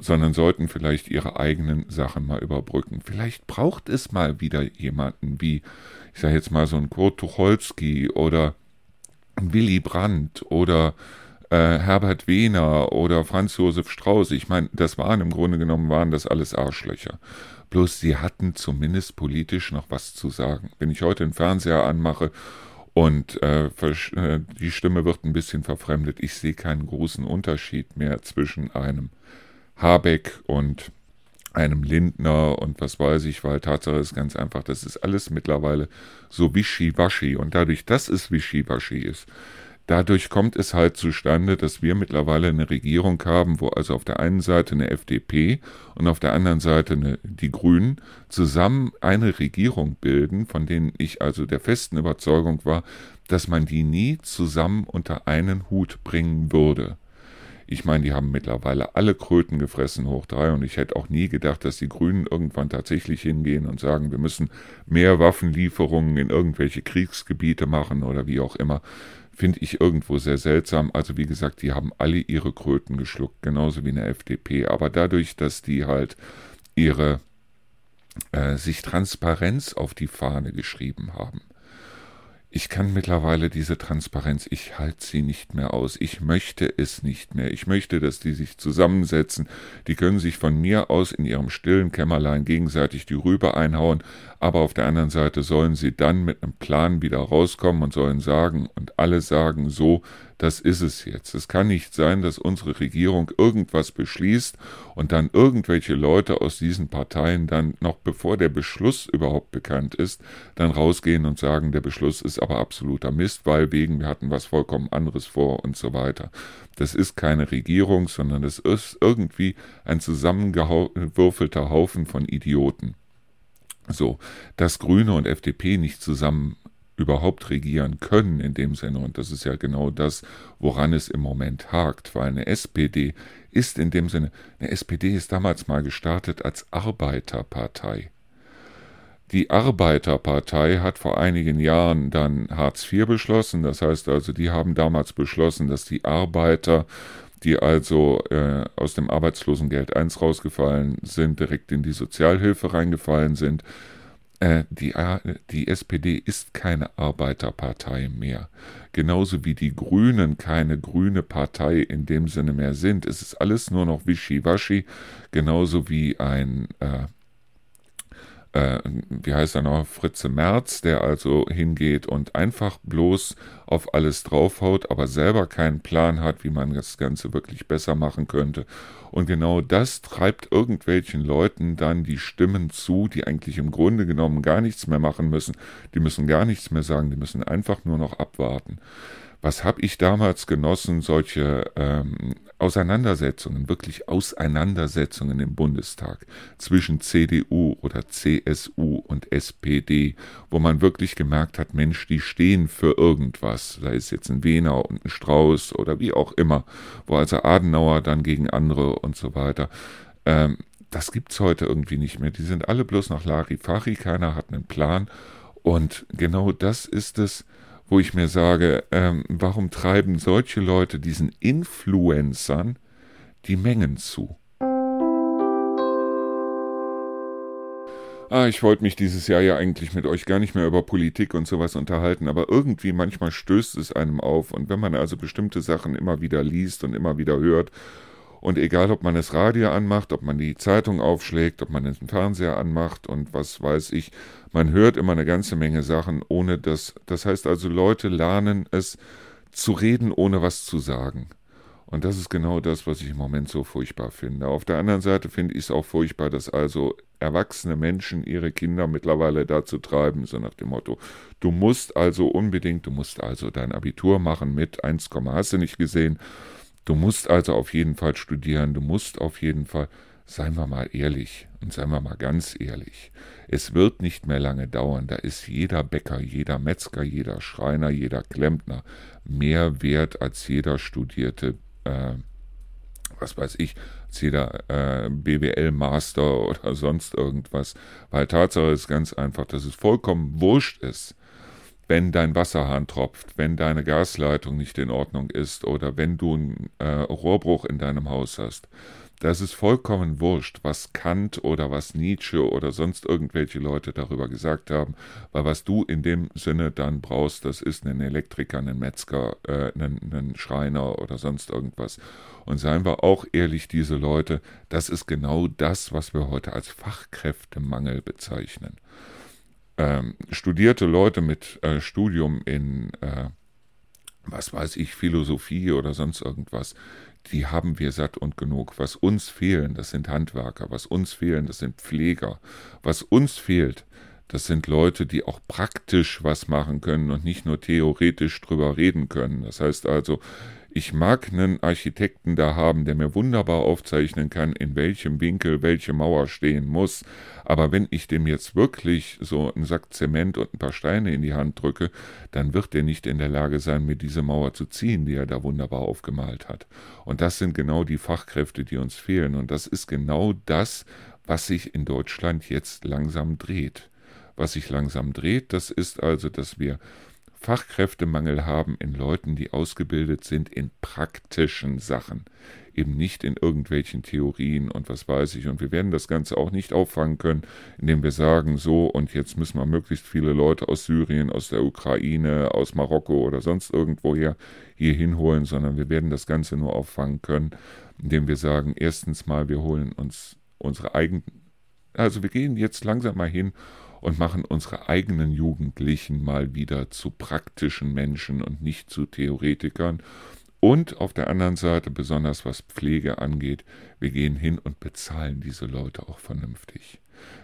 sondern sollten vielleicht ihre eigenen Sachen mal überbrücken. Vielleicht braucht es mal wieder jemanden wie, ich sage jetzt mal so ein Kurt Tucholsky oder Willy Brandt oder äh, Herbert Wehner oder Franz Josef Strauß, ich meine, das waren im Grunde genommen, waren das alles Arschlöcher. Bloß sie hatten zumindest politisch noch was zu sagen. Wenn ich heute den Fernseher anmache und äh, äh, die Stimme wird ein bisschen verfremdet, ich sehe keinen großen Unterschied mehr zwischen einem Habeck und einem Lindner und was weiß ich, weil Tatsache ist ganz einfach, das ist alles mittlerweile so wischiwaschi und dadurch, dass es wischiwaschi ist, Dadurch kommt es halt zustande, dass wir mittlerweile eine Regierung haben, wo also auf der einen Seite eine FDP und auf der anderen Seite eine, die Grünen zusammen eine Regierung bilden, von denen ich also der festen Überzeugung war, dass man die nie zusammen unter einen Hut bringen würde. Ich meine, die haben mittlerweile alle Kröten gefressen hoch drei und ich hätte auch nie gedacht, dass die Grünen irgendwann tatsächlich hingehen und sagen, wir müssen mehr Waffenlieferungen in irgendwelche Kriegsgebiete machen oder wie auch immer finde ich irgendwo sehr seltsam. Also wie gesagt, die haben alle ihre Kröten geschluckt, genauso wie eine FDP. Aber dadurch, dass die halt ihre äh, sich Transparenz auf die Fahne geschrieben haben, ich kann mittlerweile diese Transparenz, ich halte sie nicht mehr aus. Ich möchte es nicht mehr. Ich möchte, dass die sich zusammensetzen. Die können sich von mir aus in ihrem stillen Kämmerlein gegenseitig die Rübe einhauen, aber auf der anderen Seite sollen sie dann mit einem Plan wieder rauskommen und sollen sagen, und alle sagen so, das ist es jetzt. Es kann nicht sein, dass unsere Regierung irgendwas beschließt und dann irgendwelche Leute aus diesen Parteien dann noch bevor der Beschluss überhaupt bekannt ist, dann rausgehen und sagen, der Beschluss ist aber absoluter Mist, weil wegen wir hatten was vollkommen anderes vor und so weiter. Das ist keine Regierung, sondern das ist irgendwie ein zusammengewürfelter Haufen von Idioten. So, dass Grüne und FDP nicht zusammen überhaupt regieren können in dem Sinne. Und das ist ja genau das, woran es im Moment hakt, weil eine SPD ist in dem Sinne, eine SPD ist damals mal gestartet als Arbeiterpartei. Die Arbeiterpartei hat vor einigen Jahren dann Hartz IV beschlossen. Das heißt also, die haben damals beschlossen, dass die Arbeiter, die also äh, aus dem Arbeitslosengeld 1 rausgefallen sind, direkt in die Sozialhilfe reingefallen sind. Äh, die, die SPD ist keine Arbeiterpartei mehr. Genauso wie die Grünen keine grüne Partei in dem Sinne mehr sind. Es ist alles nur noch Wischiwaschi, genauso wie ein äh, äh, wie heißt er noch, Fritze Merz, der also hingeht und einfach bloß auf alles draufhaut, aber selber keinen Plan hat, wie man das Ganze wirklich besser machen könnte. Und genau das treibt irgendwelchen Leuten dann die Stimmen zu, die eigentlich im Grunde genommen gar nichts mehr machen müssen. Die müssen gar nichts mehr sagen, die müssen einfach nur noch abwarten. Was habe ich damals genossen, solche ähm, Auseinandersetzungen, wirklich Auseinandersetzungen im Bundestag zwischen CDU oder CSU und SPD, wo man wirklich gemerkt hat, Mensch, die stehen für irgendwas, sei es jetzt ein Wehner und ein Strauß oder wie auch immer, wo also Adenauer dann gegen andere und so weiter. Ähm, das gibt's heute irgendwie nicht mehr. Die sind alle bloß nach Larifari, keiner hat einen Plan. Und genau das ist es, wo ich mir sage, ähm, warum treiben solche Leute diesen Influencern die Mengen zu? Ah, ich wollte mich dieses Jahr ja eigentlich mit euch gar nicht mehr über Politik und sowas unterhalten, aber irgendwie manchmal stößt es einem auf und wenn man also bestimmte Sachen immer wieder liest und immer wieder hört und egal, ob man das Radio anmacht, ob man die Zeitung aufschlägt, ob man den Fernseher anmacht und was weiß ich, man hört immer eine ganze Menge Sachen, ohne dass. Das heißt also, Leute lernen es zu reden, ohne was zu sagen. Und das ist genau das, was ich im Moment so furchtbar finde. Auf der anderen Seite finde ich es auch furchtbar, dass also erwachsene Menschen ihre Kinder mittlerweile dazu treiben, so nach dem Motto, du musst also unbedingt, du musst also dein Abitur machen mit 1, hast du nicht gesehen Du musst also auf jeden Fall studieren, du musst auf jeden Fall, seien wir mal ehrlich und seien wir mal ganz ehrlich, es wird nicht mehr lange dauern, da ist jeder Bäcker, jeder Metzger, jeder Schreiner, jeder Klempner mehr wert als jeder studierte, äh, was weiß ich, als jeder äh, BWL-Master <laughs> oder sonst irgendwas, weil Tatsache ist ganz einfach, dass es vollkommen wurscht ist, wenn dein Wasserhahn tropft, wenn deine Gasleitung nicht in Ordnung ist oder wenn du einen äh, Rohrbruch in deinem Haus hast. Das ist vollkommen wurscht, was Kant oder was Nietzsche oder sonst irgendwelche Leute darüber gesagt haben, weil was du in dem Sinne dann brauchst, das ist einen Elektriker, einen Metzger, äh, einen, einen Schreiner oder sonst irgendwas. Und seien wir auch ehrlich, diese Leute, das ist genau das, was wir heute als Fachkräftemangel bezeichnen ähm, studierte Leute mit äh, Studium in, äh, was weiß ich, Philosophie oder sonst irgendwas, die haben wir satt und genug. Was uns fehlen, das sind Handwerker. Was uns fehlen, das sind Pfleger. Was uns fehlt, das sind Leute, die auch praktisch was machen können und nicht nur theoretisch drüber reden können. Das heißt also, ich mag einen Architekten da haben, der mir wunderbar aufzeichnen kann, in welchem Winkel welche Mauer stehen muss. Aber wenn ich dem jetzt wirklich so einen Sack Zement und ein paar Steine in die Hand drücke, dann wird er nicht in der Lage sein, mir diese Mauer zu ziehen, die er da wunderbar aufgemalt hat. Und das sind genau die Fachkräfte, die uns fehlen. Und das ist genau das, was sich in Deutschland jetzt langsam dreht. Was sich langsam dreht, das ist also, dass wir Fachkräftemangel haben in Leuten, die ausgebildet sind in praktischen Sachen, eben nicht in irgendwelchen Theorien und was weiß ich. Und wir werden das Ganze auch nicht auffangen können, indem wir sagen, so und jetzt müssen wir möglichst viele Leute aus Syrien, aus der Ukraine, aus Marokko oder sonst irgendwoher hier hinholen, sondern wir werden das Ganze nur auffangen können, indem wir sagen, erstens mal, wir holen uns unsere eigenen, also wir gehen jetzt langsam mal hin und machen unsere eigenen Jugendlichen mal wieder zu praktischen Menschen und nicht zu Theoretikern. Und auf der anderen Seite, besonders was Pflege angeht, wir gehen hin und bezahlen diese Leute auch vernünftig.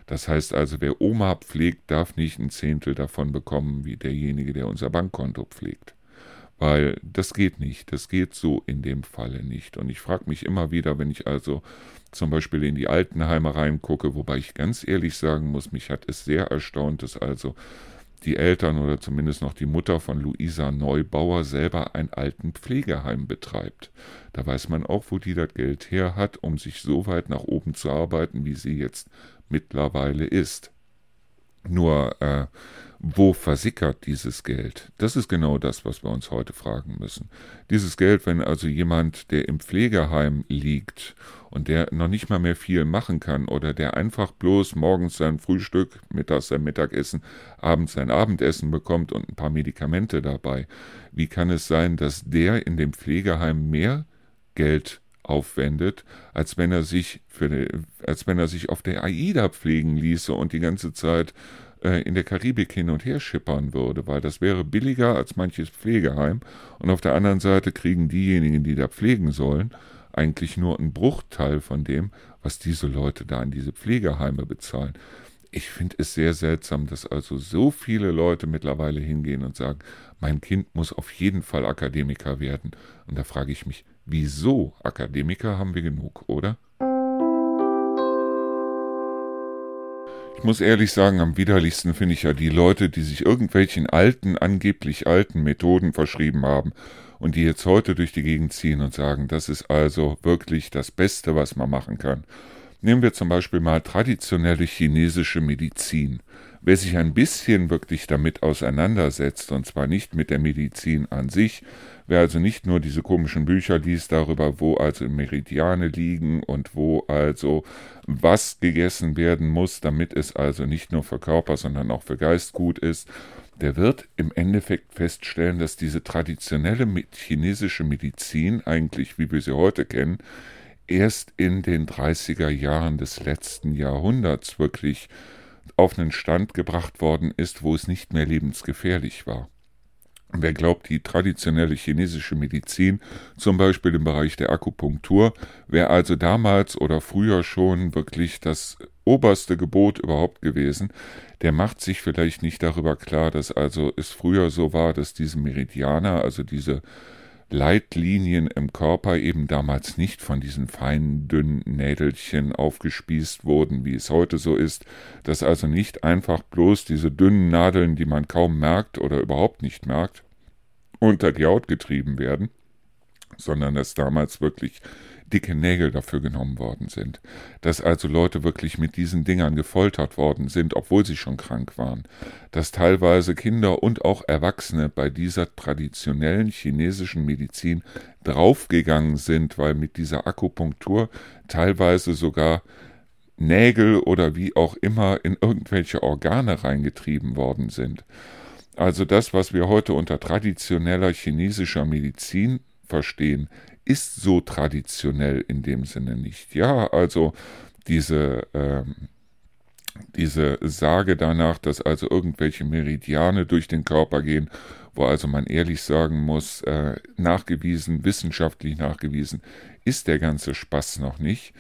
Das heißt also, wer Oma pflegt, darf nicht ein Zehntel davon bekommen wie derjenige, der unser Bankkonto pflegt. Weil das geht nicht, das geht so in dem Falle nicht. Und ich frage mich immer wieder, wenn ich also zum Beispiel in die Altenheime reingucke, wobei ich ganz ehrlich sagen muss, mich hat es sehr erstaunt, dass also die Eltern oder zumindest noch die Mutter von Luisa Neubauer selber ein Altenpflegeheim betreibt. Da weiß man auch, wo die das Geld her hat, um sich so weit nach oben zu arbeiten, wie sie jetzt mittlerweile ist. Nur äh, wo versickert dieses Geld? Das ist genau das, was wir uns heute fragen müssen. Dieses Geld, wenn also jemand, der im Pflegeheim liegt und der noch nicht mal mehr viel machen kann oder der einfach bloß morgens sein Frühstück, mittags sein Mittagessen, abends sein Abendessen bekommt und ein paar Medikamente dabei, wie kann es sein, dass der in dem Pflegeheim mehr Geld aufwendet, als wenn er sich für, als wenn er sich auf der AIDA pflegen ließe und die ganze Zeit äh, in der Karibik hin und her schippern würde, weil das wäre billiger als manches Pflegeheim und auf der anderen Seite kriegen diejenigen, die da pflegen sollen, eigentlich nur einen Bruchteil von dem, was diese Leute da in diese Pflegeheime bezahlen. Ich finde es sehr seltsam, dass also so viele Leute mittlerweile hingehen und sagen, mein Kind muss auf jeden Fall Akademiker werden. Und da frage ich mich, wieso? Akademiker haben wir genug, oder? Ich muss ehrlich sagen, am widerlichsten finde ich ja die Leute, die sich irgendwelchen alten, angeblich alten Methoden verschrieben haben und die jetzt heute durch die Gegend ziehen und sagen, das ist also wirklich das Beste, was man machen kann. Nehmen wir zum Beispiel mal traditionelle chinesische Medizin. Wer sich ein bisschen wirklich damit auseinandersetzt, und zwar nicht mit der Medizin an sich, wer also nicht nur diese komischen Bücher liest darüber, wo also Meridiane liegen und wo also was gegessen werden muss, damit es also nicht nur für Körper, sondern auch für Geist gut ist, der wird im Endeffekt feststellen, dass diese traditionelle chinesische Medizin, eigentlich wie wir sie heute kennen, erst in den 30er Jahren des letzten Jahrhunderts wirklich auf einen Stand gebracht worden ist, wo es nicht mehr lebensgefährlich war. Wer glaubt, die traditionelle chinesische Medizin, zum Beispiel im Bereich der Akupunktur, wäre also damals oder früher schon wirklich das oberste Gebot überhaupt gewesen, der macht sich vielleicht nicht darüber klar, dass also es früher so war, dass diese Meridianer, also diese Leitlinien im Körper eben damals nicht von diesen feinen, dünnen Nädelchen aufgespießt wurden, wie es heute so ist, dass also nicht einfach bloß diese dünnen Nadeln, die man kaum merkt oder überhaupt nicht merkt, unter die Haut getrieben werden, sondern dass damals wirklich dicke Nägel dafür genommen worden sind, dass also Leute wirklich mit diesen Dingern gefoltert worden sind, obwohl sie schon krank waren, dass teilweise Kinder und auch Erwachsene bei dieser traditionellen chinesischen Medizin draufgegangen sind, weil mit dieser Akupunktur teilweise sogar Nägel oder wie auch immer in irgendwelche Organe reingetrieben worden sind. Also das, was wir heute unter traditioneller chinesischer Medizin verstehen, ist so traditionell in dem Sinne nicht. Ja, also diese, ähm, diese Sage danach, dass also irgendwelche Meridiane durch den Körper gehen, wo also man ehrlich sagen muss, äh, nachgewiesen, wissenschaftlich nachgewiesen, ist der ganze Spaß noch nicht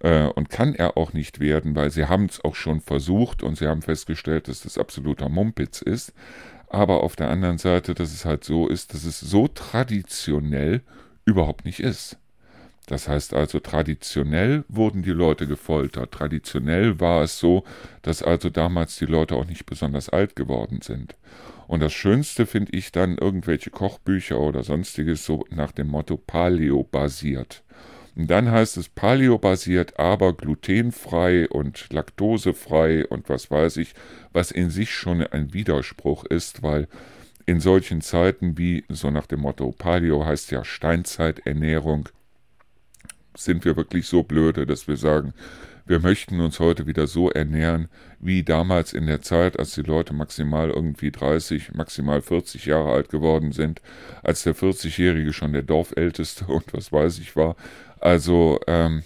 äh, und kann er auch nicht werden, weil sie haben es auch schon versucht und sie haben festgestellt, dass das absoluter Mumpitz ist. Aber auf der anderen Seite, dass es halt so ist, dass es so traditionell überhaupt nicht ist. Das heißt also, traditionell wurden die Leute gefoltert. Traditionell war es so, dass also damals die Leute auch nicht besonders alt geworden sind. Und das Schönste finde ich dann irgendwelche Kochbücher oder sonstiges so nach dem Motto Paleo basiert. Und dann heißt es Paleo basiert, aber glutenfrei und laktosefrei und was weiß ich, was in sich schon ein Widerspruch ist, weil in solchen Zeiten wie, so nach dem Motto, Paleo heißt ja Steinzeiternährung, sind wir wirklich so blöde, dass wir sagen, wir möchten uns heute wieder so ernähren wie damals in der Zeit, als die Leute maximal irgendwie 30, maximal 40 Jahre alt geworden sind, als der 40-Jährige schon der Dorfälteste <laughs> und was weiß ich war. Also, ähm,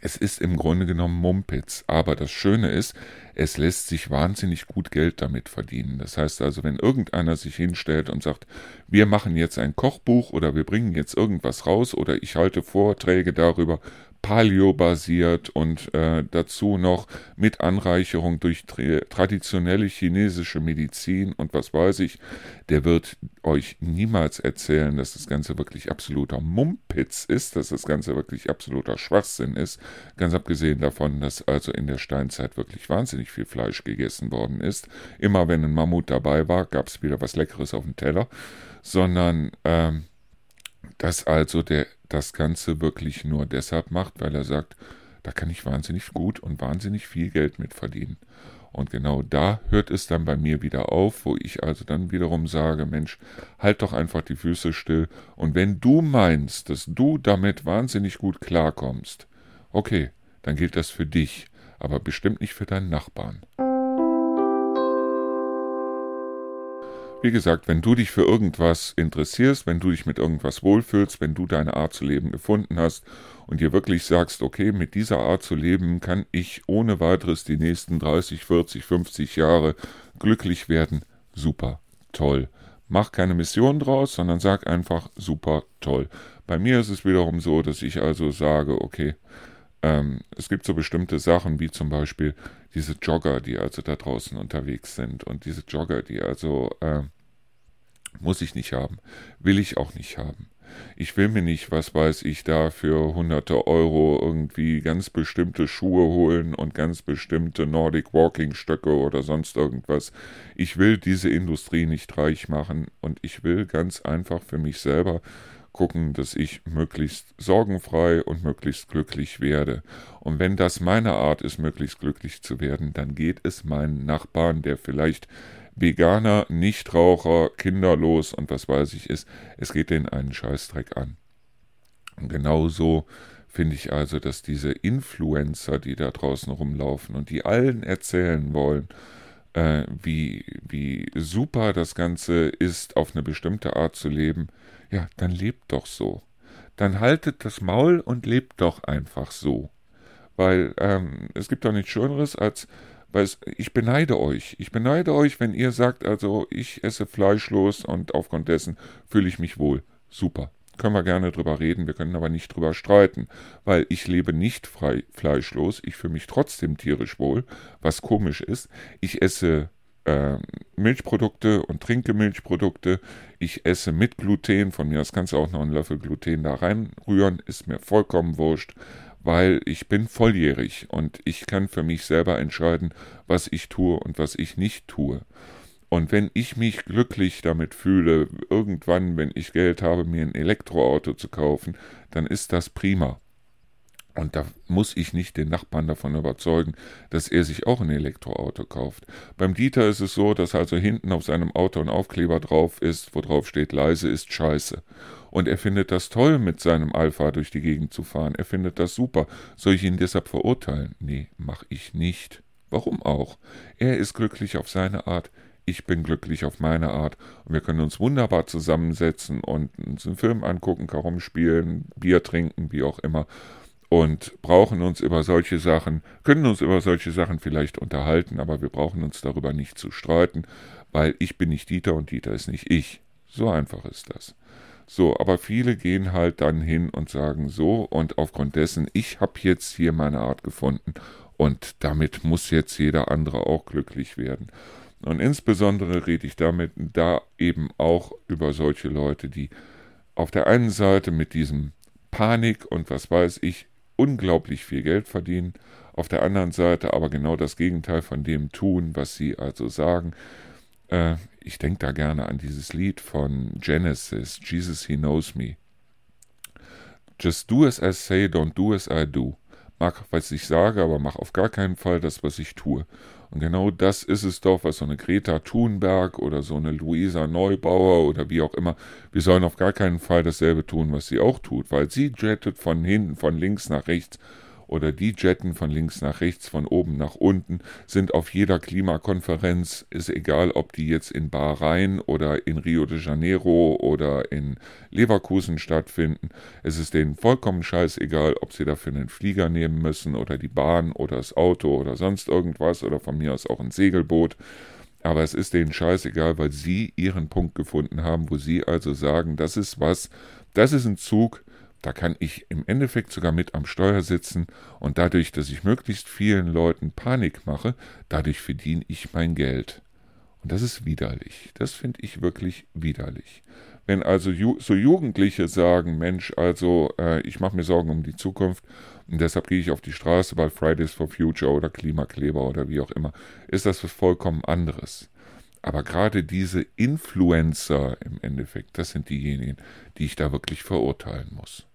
es ist im Grunde genommen Mumpitz. Aber das Schöne ist, es lässt sich wahnsinnig gut Geld damit verdienen. Das heißt also, wenn irgendeiner sich hinstellt und sagt, wir machen jetzt ein Kochbuch oder wir bringen jetzt irgendwas raus oder ich halte Vorträge darüber, Paleo-basiert und äh, dazu noch mit Anreicherung durch tra traditionelle chinesische Medizin und was weiß ich, der wird euch niemals erzählen, dass das Ganze wirklich absoluter Mumpitz ist, dass das Ganze wirklich absoluter Schwachsinn ist. Ganz abgesehen davon, dass also in der Steinzeit wirklich wahnsinnig viel Fleisch gegessen worden ist. Immer wenn ein Mammut dabei war, gab es wieder was Leckeres auf dem Teller, sondern ähm, dass also der das Ganze wirklich nur deshalb macht, weil er sagt, da kann ich wahnsinnig gut und wahnsinnig viel Geld mit verdienen. Und genau da hört es dann bei mir wieder auf, wo ich also dann wiederum sage, Mensch, halt doch einfach die Füße still. Und wenn du meinst, dass du damit wahnsinnig gut klarkommst, okay, dann gilt das für dich, aber bestimmt nicht für deinen Nachbarn. Wie gesagt, wenn du dich für irgendwas interessierst, wenn du dich mit irgendwas wohlfühlst, wenn du deine Art zu leben gefunden hast und dir wirklich sagst, okay, mit dieser Art zu leben kann ich ohne weiteres die nächsten 30, 40, 50 Jahre glücklich werden, super, toll. Mach keine Mission draus, sondern sag einfach super, toll. Bei mir ist es wiederum so, dass ich also sage, okay, ähm, es gibt so bestimmte Sachen, wie zum Beispiel diese Jogger, die also da draußen unterwegs sind und diese Jogger, die also äh, muss ich nicht haben, will ich auch nicht haben. Ich will mir nicht, was weiß ich, da für hunderte Euro irgendwie ganz bestimmte Schuhe holen und ganz bestimmte Nordic Walking Stöcke oder sonst irgendwas. Ich will diese Industrie nicht reich machen und ich will ganz einfach für mich selber gucken, dass ich möglichst sorgenfrei und möglichst glücklich werde. Und wenn das meine Art ist, möglichst glücklich zu werden, dann geht es meinen Nachbarn, der vielleicht Veganer, Nichtraucher, kinderlos und was weiß ich ist, es geht denen einen Scheißdreck an. Und genauso finde ich also, dass diese Influencer, die da draußen rumlaufen und die allen erzählen wollen, äh, wie, wie super das Ganze ist, auf eine bestimmte Art zu leben, ja, dann lebt doch so. Dann haltet das Maul und lebt doch einfach so. Weil ähm, es gibt doch nichts Schöneres als, weil es, ich beneide euch. Ich beneide euch, wenn ihr sagt, also ich esse fleischlos und aufgrund dessen fühle ich mich wohl. Super. Können wir gerne drüber reden, wir können aber nicht drüber streiten, weil ich lebe nicht frei fleischlos, ich fühle mich trotzdem tierisch wohl, was komisch ist. Ich esse äh, Milchprodukte und trinke Milchprodukte. Ich esse mit Gluten, von mir aus kannst du auch noch einen Löffel Gluten da reinrühren, ist mir vollkommen wurscht, weil ich bin volljährig und ich kann für mich selber entscheiden, was ich tue und was ich nicht tue. Und wenn ich mich glücklich damit fühle, irgendwann, wenn ich Geld habe, mir ein Elektroauto zu kaufen, dann ist das prima. Und da muss ich nicht den Nachbarn davon überzeugen, dass er sich auch ein Elektroauto kauft. Beim Dieter ist es so, dass also hinten auf seinem Auto ein Aufkleber drauf ist, wo drauf steht, leise ist scheiße. Und er findet das toll, mit seinem Alpha durch die Gegend zu fahren. Er findet das super. Soll ich ihn deshalb verurteilen? Nee, mach ich nicht. Warum auch? Er ist glücklich auf seine Art. Ich bin glücklich auf meine Art. Und wir können uns wunderbar zusammensetzen und uns einen Film angucken, Karum spielen, Bier trinken, wie auch immer und brauchen uns über solche Sachen, können uns über solche Sachen vielleicht unterhalten, aber wir brauchen uns darüber nicht zu streiten, weil ich bin nicht Dieter und Dieter ist nicht ich. So einfach ist das. So, aber viele gehen halt dann hin und sagen so und aufgrund dessen, ich habe jetzt hier meine Art gefunden und damit muss jetzt jeder andere auch glücklich werden. Und insbesondere rede ich damit da eben auch über solche Leute, die auf der einen Seite mit diesem Panik und was weiß ich unglaublich viel Geld verdienen, auf der anderen Seite aber genau das Gegenteil von dem tun, was sie also sagen. Äh, ich denke da gerne an dieses Lied von Genesis, Jesus He Knows Me. Just do as I say, don't do as I do. Mach, was ich sage, aber mach auf gar keinen Fall das, was ich tue. Und genau das ist es doch, was so eine Greta Thunberg oder so eine Luisa Neubauer oder wie auch immer, wir sollen auf gar keinen Fall dasselbe tun, was sie auch tut, weil sie jettet von hinten, von links nach rechts oder die jetten von links nach rechts, von oben nach unten, sind auf jeder Klimakonferenz, ist egal, ob die jetzt in Bahrain oder in Rio de Janeiro oder in Leverkusen stattfinden. Es ist denen vollkommen scheißegal, ob sie dafür einen Flieger nehmen müssen oder die Bahn oder das Auto oder sonst irgendwas oder von mir aus auch ein Segelboot. Aber es ist denen scheißegal, weil sie ihren Punkt gefunden haben, wo sie also sagen, das ist was, das ist ein Zug, da kann ich im Endeffekt sogar mit am Steuer sitzen und dadurch, dass ich möglichst vielen Leuten Panik mache, dadurch verdiene ich mein Geld. Und das ist widerlich. Das finde ich wirklich widerlich. Wenn also ju so Jugendliche sagen, Mensch, also äh, ich mache mir Sorgen um die Zukunft und deshalb gehe ich auf die Straße, weil Fridays for Future oder Klimakleber oder wie auch immer, ist das was vollkommen anderes. Aber gerade diese Influencer im Endeffekt, das sind diejenigen, die ich da wirklich verurteilen muss.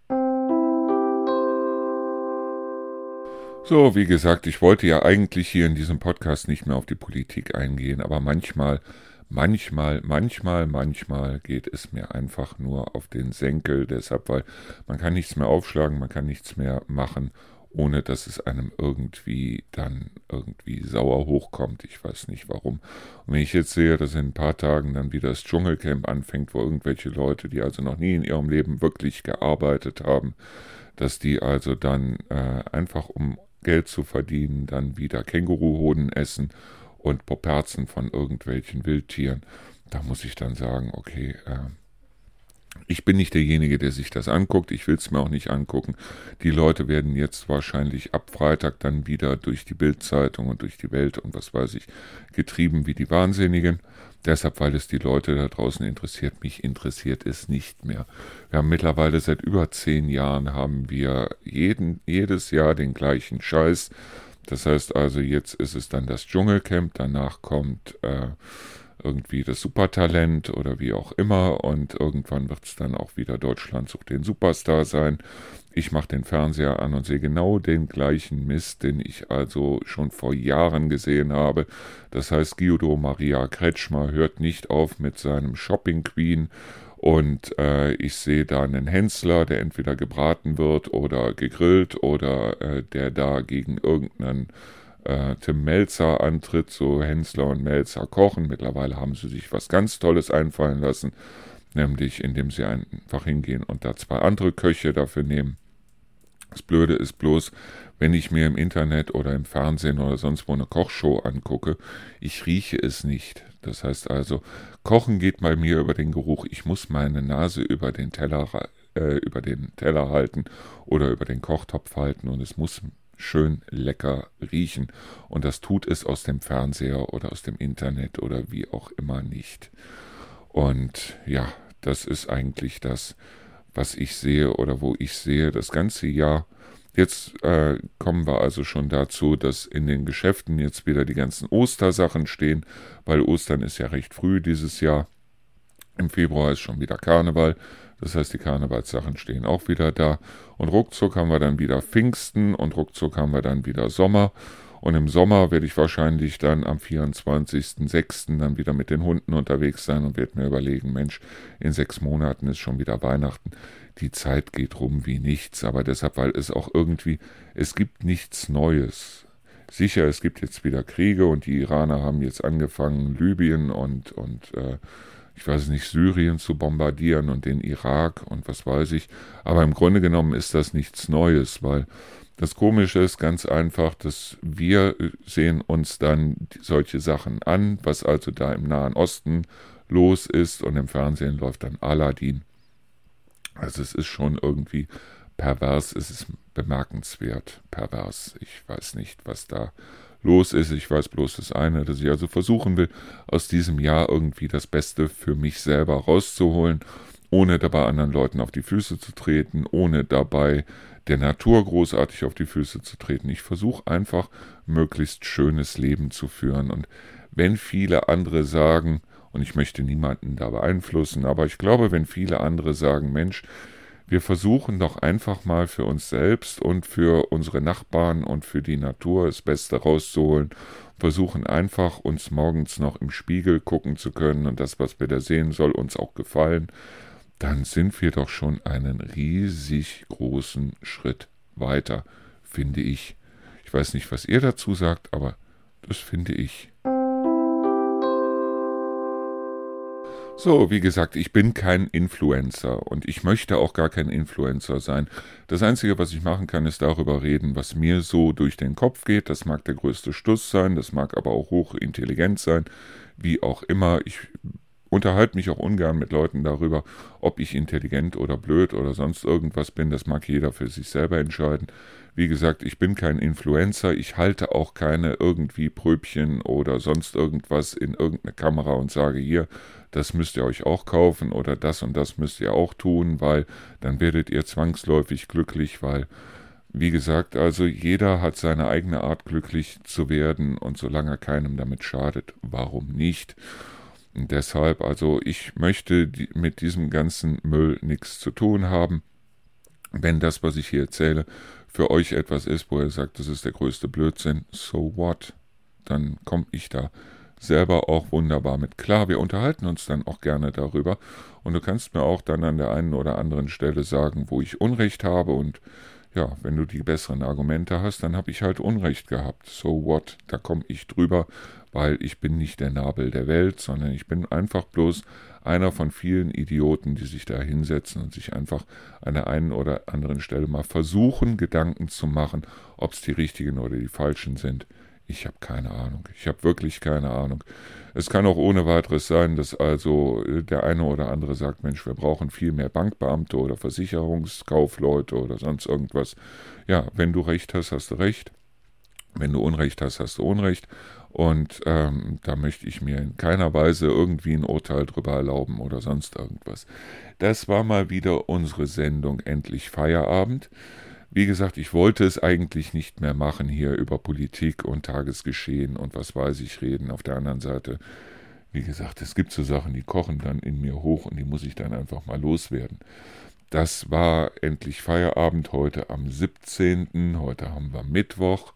So, wie gesagt, ich wollte ja eigentlich hier in diesem Podcast nicht mehr auf die Politik eingehen, aber manchmal, manchmal, manchmal, manchmal geht es mir einfach nur auf den Senkel, deshalb, weil man kann nichts mehr aufschlagen, man kann nichts mehr machen, ohne dass es einem irgendwie dann irgendwie sauer hochkommt. Ich weiß nicht warum. Und wenn ich jetzt sehe, dass in ein paar Tagen dann wieder das Dschungelcamp anfängt, wo irgendwelche Leute, die also noch nie in ihrem Leben wirklich gearbeitet haben, dass die also dann äh, einfach um Geld zu verdienen, dann wieder Känguruhoden essen und Poperzen von irgendwelchen Wildtieren. Da muss ich dann sagen, okay, äh, ich bin nicht derjenige, der sich das anguckt. Ich will es mir auch nicht angucken. Die Leute werden jetzt wahrscheinlich ab Freitag dann wieder durch die Bildzeitung und durch die Welt und was weiß ich getrieben wie die Wahnsinnigen. Deshalb, weil es die Leute da draußen interessiert. Mich interessiert es nicht mehr. Wir haben mittlerweile seit über zehn Jahren haben wir jeden, jedes Jahr den gleichen Scheiß. Das heißt also, jetzt ist es dann das Dschungelcamp, danach kommt äh, irgendwie das Supertalent oder wie auch immer und irgendwann wird es dann auch wieder Deutschland sucht den Superstar sein. Ich mache den Fernseher an und sehe genau den gleichen Mist, den ich also schon vor Jahren gesehen habe. Das heißt, Guido Maria Kretschmer hört nicht auf mit seinem Shopping Queen und äh, ich sehe da einen Hensler, der entweder gebraten wird oder gegrillt oder äh, der da gegen irgendeinen äh, Tim Melzer antritt, so Hensler und Melzer kochen. Mittlerweile haben sie sich was ganz Tolles einfallen lassen, nämlich indem sie einfach hingehen und da zwei andere Köche dafür nehmen. Das Blöde ist bloß, wenn ich mir im Internet oder im Fernsehen oder sonst wo eine Kochshow angucke, ich rieche es nicht. Das heißt also, Kochen geht bei mir über den Geruch. Ich muss meine Nase über den Teller, äh, über den Teller halten oder über den Kochtopf halten und es muss schön lecker riechen. Und das tut es aus dem Fernseher oder aus dem Internet oder wie auch immer nicht. Und ja, das ist eigentlich das, was ich sehe oder wo ich sehe das ganze Jahr. Jetzt äh, kommen wir also schon dazu, dass in den Geschäften jetzt wieder die ganzen Ostersachen stehen, weil Ostern ist ja recht früh dieses Jahr. Im Februar ist schon wieder Karneval. Das heißt, die Karnevalssachen stehen auch wieder da. Und ruckzuck haben wir dann wieder Pfingsten und ruckzuck haben wir dann wieder Sommer. Und im Sommer werde ich wahrscheinlich dann am 24.06. dann wieder mit den Hunden unterwegs sein und werde mir überlegen, Mensch, in sechs Monaten ist schon wieder Weihnachten. Die Zeit geht rum wie nichts, aber deshalb, weil es auch irgendwie, es gibt nichts Neues. Sicher, es gibt jetzt wieder Kriege und die Iraner haben jetzt angefangen, Libyen und, und äh, ich weiß nicht, Syrien zu bombardieren und den Irak und was weiß ich. Aber im Grunde genommen ist das nichts Neues, weil das Komische ist ganz einfach, dass wir sehen uns dann solche Sachen an, was also da im Nahen Osten los ist und im Fernsehen läuft dann Aladdin. Also es ist schon irgendwie pervers, es ist bemerkenswert pervers. Ich weiß nicht, was da los ist. Ich weiß bloß das eine, dass ich also versuchen will, aus diesem Jahr irgendwie das Beste für mich selber rauszuholen, ohne dabei anderen Leuten auf die Füße zu treten, ohne dabei der Natur großartig auf die Füße zu treten. Ich versuche einfach, möglichst schönes Leben zu führen. Und wenn viele andere sagen, und ich möchte niemanden da beeinflussen, aber ich glaube, wenn viele andere sagen, Mensch, wir versuchen doch einfach mal für uns selbst und für unsere Nachbarn und für die Natur das Beste rauszuholen, versuchen einfach uns morgens noch im Spiegel gucken zu können und das, was wir da sehen, soll uns auch gefallen, dann sind wir doch schon einen riesig großen Schritt weiter finde ich. Ich weiß nicht, was ihr dazu sagt, aber das finde ich. So, wie gesagt, ich bin kein Influencer und ich möchte auch gar kein Influencer sein. Das Einzige, was ich machen kann, ist darüber reden, was mir so durch den Kopf geht. Das mag der größte Stuss sein, das mag aber auch hochintelligent sein, wie auch immer. Ich unterhalte mich auch ungern mit Leuten darüber, ob ich intelligent oder blöd oder sonst irgendwas bin. Das mag jeder für sich selber entscheiden. Wie gesagt, ich bin kein Influencer. Ich halte auch keine irgendwie Pröbchen oder sonst irgendwas in irgendeine Kamera und sage hier, das müsst ihr euch auch kaufen oder das und das müsst ihr auch tun, weil dann werdet ihr zwangsläufig glücklich, weil wie gesagt, also jeder hat seine eigene Art glücklich zu werden und solange er keinem damit schadet, warum nicht? Deshalb, also ich möchte mit diesem ganzen Müll nichts zu tun haben. Wenn das, was ich hier erzähle, für euch etwas ist, wo ihr sagt, das ist der größte Blödsinn, so what? Dann komme ich da selber auch wunderbar mit klar. Wir unterhalten uns dann auch gerne darüber. Und du kannst mir auch dann an der einen oder anderen Stelle sagen, wo ich Unrecht habe. Und ja, wenn du die besseren Argumente hast, dann habe ich halt Unrecht gehabt. So what? Da komme ich drüber, weil ich bin nicht der Nabel der Welt, sondern ich bin einfach bloß einer von vielen Idioten, die sich da hinsetzen und sich einfach an der einen oder anderen Stelle mal versuchen, Gedanken zu machen, ob es die richtigen oder die falschen sind. Ich habe keine Ahnung. Ich habe wirklich keine Ahnung. Es kann auch ohne weiteres sein, dass also äh, der eine oder andere sagt, Mensch, wir brauchen viel mehr Bankbeamte oder Versicherungskaufleute oder sonst irgendwas. Ja, wenn du recht hast, hast du recht. Wenn du Unrecht hast, hast du Unrecht. Und ähm, da möchte ich mir in keiner Weise irgendwie ein Urteil drüber erlauben oder sonst irgendwas. Das war mal wieder unsere Sendung Endlich Feierabend. Wie gesagt, ich wollte es eigentlich nicht mehr machen, hier über Politik und Tagesgeschehen und was weiß ich reden. Auf der anderen Seite, wie gesagt, es gibt so Sachen, die kochen dann in mir hoch und die muss ich dann einfach mal loswerden. Das war endlich Feierabend heute am 17. Heute haben wir Mittwoch.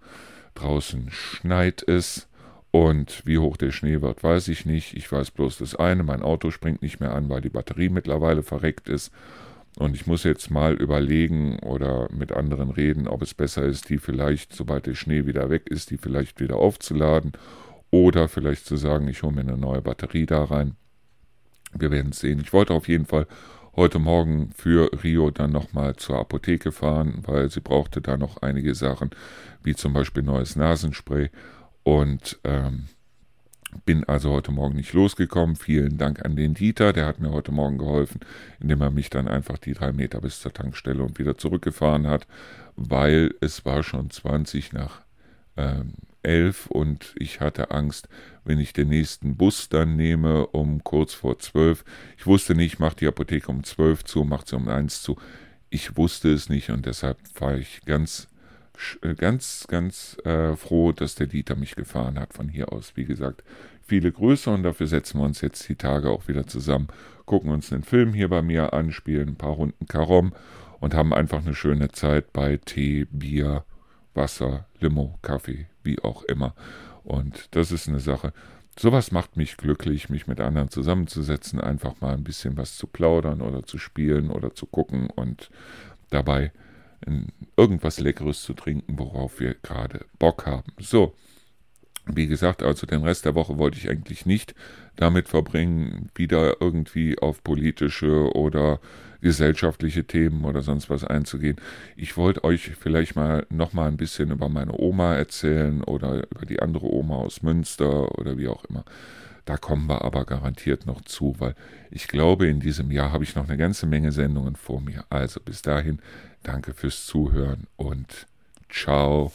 Draußen schneit es. Und wie hoch der Schnee wird, weiß ich nicht. Ich weiß bloß das eine, mein Auto springt nicht mehr an, weil die Batterie mittlerweile verreckt ist. Und ich muss jetzt mal überlegen oder mit anderen reden, ob es besser ist, die vielleicht, sobald der Schnee wieder weg ist, die vielleicht wieder aufzuladen. Oder vielleicht zu sagen, ich hole mir eine neue Batterie da rein. Wir werden es sehen. Ich wollte auf jeden Fall heute Morgen für Rio dann nochmal zur Apotheke fahren, weil sie brauchte da noch einige Sachen, wie zum Beispiel neues Nasenspray. Und ähm, bin also heute Morgen nicht losgekommen. Vielen Dank an den Dieter, der hat mir heute Morgen geholfen, indem er mich dann einfach die drei Meter bis zur Tankstelle und wieder zurückgefahren hat, weil es war schon 20 nach ähm, 11 und ich hatte Angst, wenn ich den nächsten Bus dann nehme um kurz vor 12. Ich wusste nicht, macht die Apotheke um 12 zu, macht sie um 1 zu. Ich wusste es nicht und deshalb war ich ganz ganz, ganz äh, froh, dass der Dieter mich gefahren hat von hier aus. Wie gesagt, viele Grüße und dafür setzen wir uns jetzt die Tage auch wieder zusammen, gucken uns einen Film hier bei mir an, spielen ein paar Runden Karom und haben einfach eine schöne Zeit bei Tee, Bier, Wasser, Limo, Kaffee, wie auch immer. Und das ist eine Sache. Sowas macht mich glücklich, mich mit anderen zusammenzusetzen, einfach mal ein bisschen was zu plaudern oder zu spielen oder zu gucken und dabei irgendwas Leckeres zu trinken, worauf wir gerade Bock haben. So, wie gesagt, also den Rest der Woche wollte ich eigentlich nicht damit verbringen, wieder irgendwie auf politische oder gesellschaftliche Themen oder sonst was einzugehen. Ich wollte euch vielleicht mal noch mal ein bisschen über meine Oma erzählen oder über die andere Oma aus Münster oder wie auch immer. Da kommen wir aber garantiert noch zu, weil ich glaube, in diesem Jahr habe ich noch eine ganze Menge Sendungen vor mir. Also bis dahin, danke fürs Zuhören und ciao.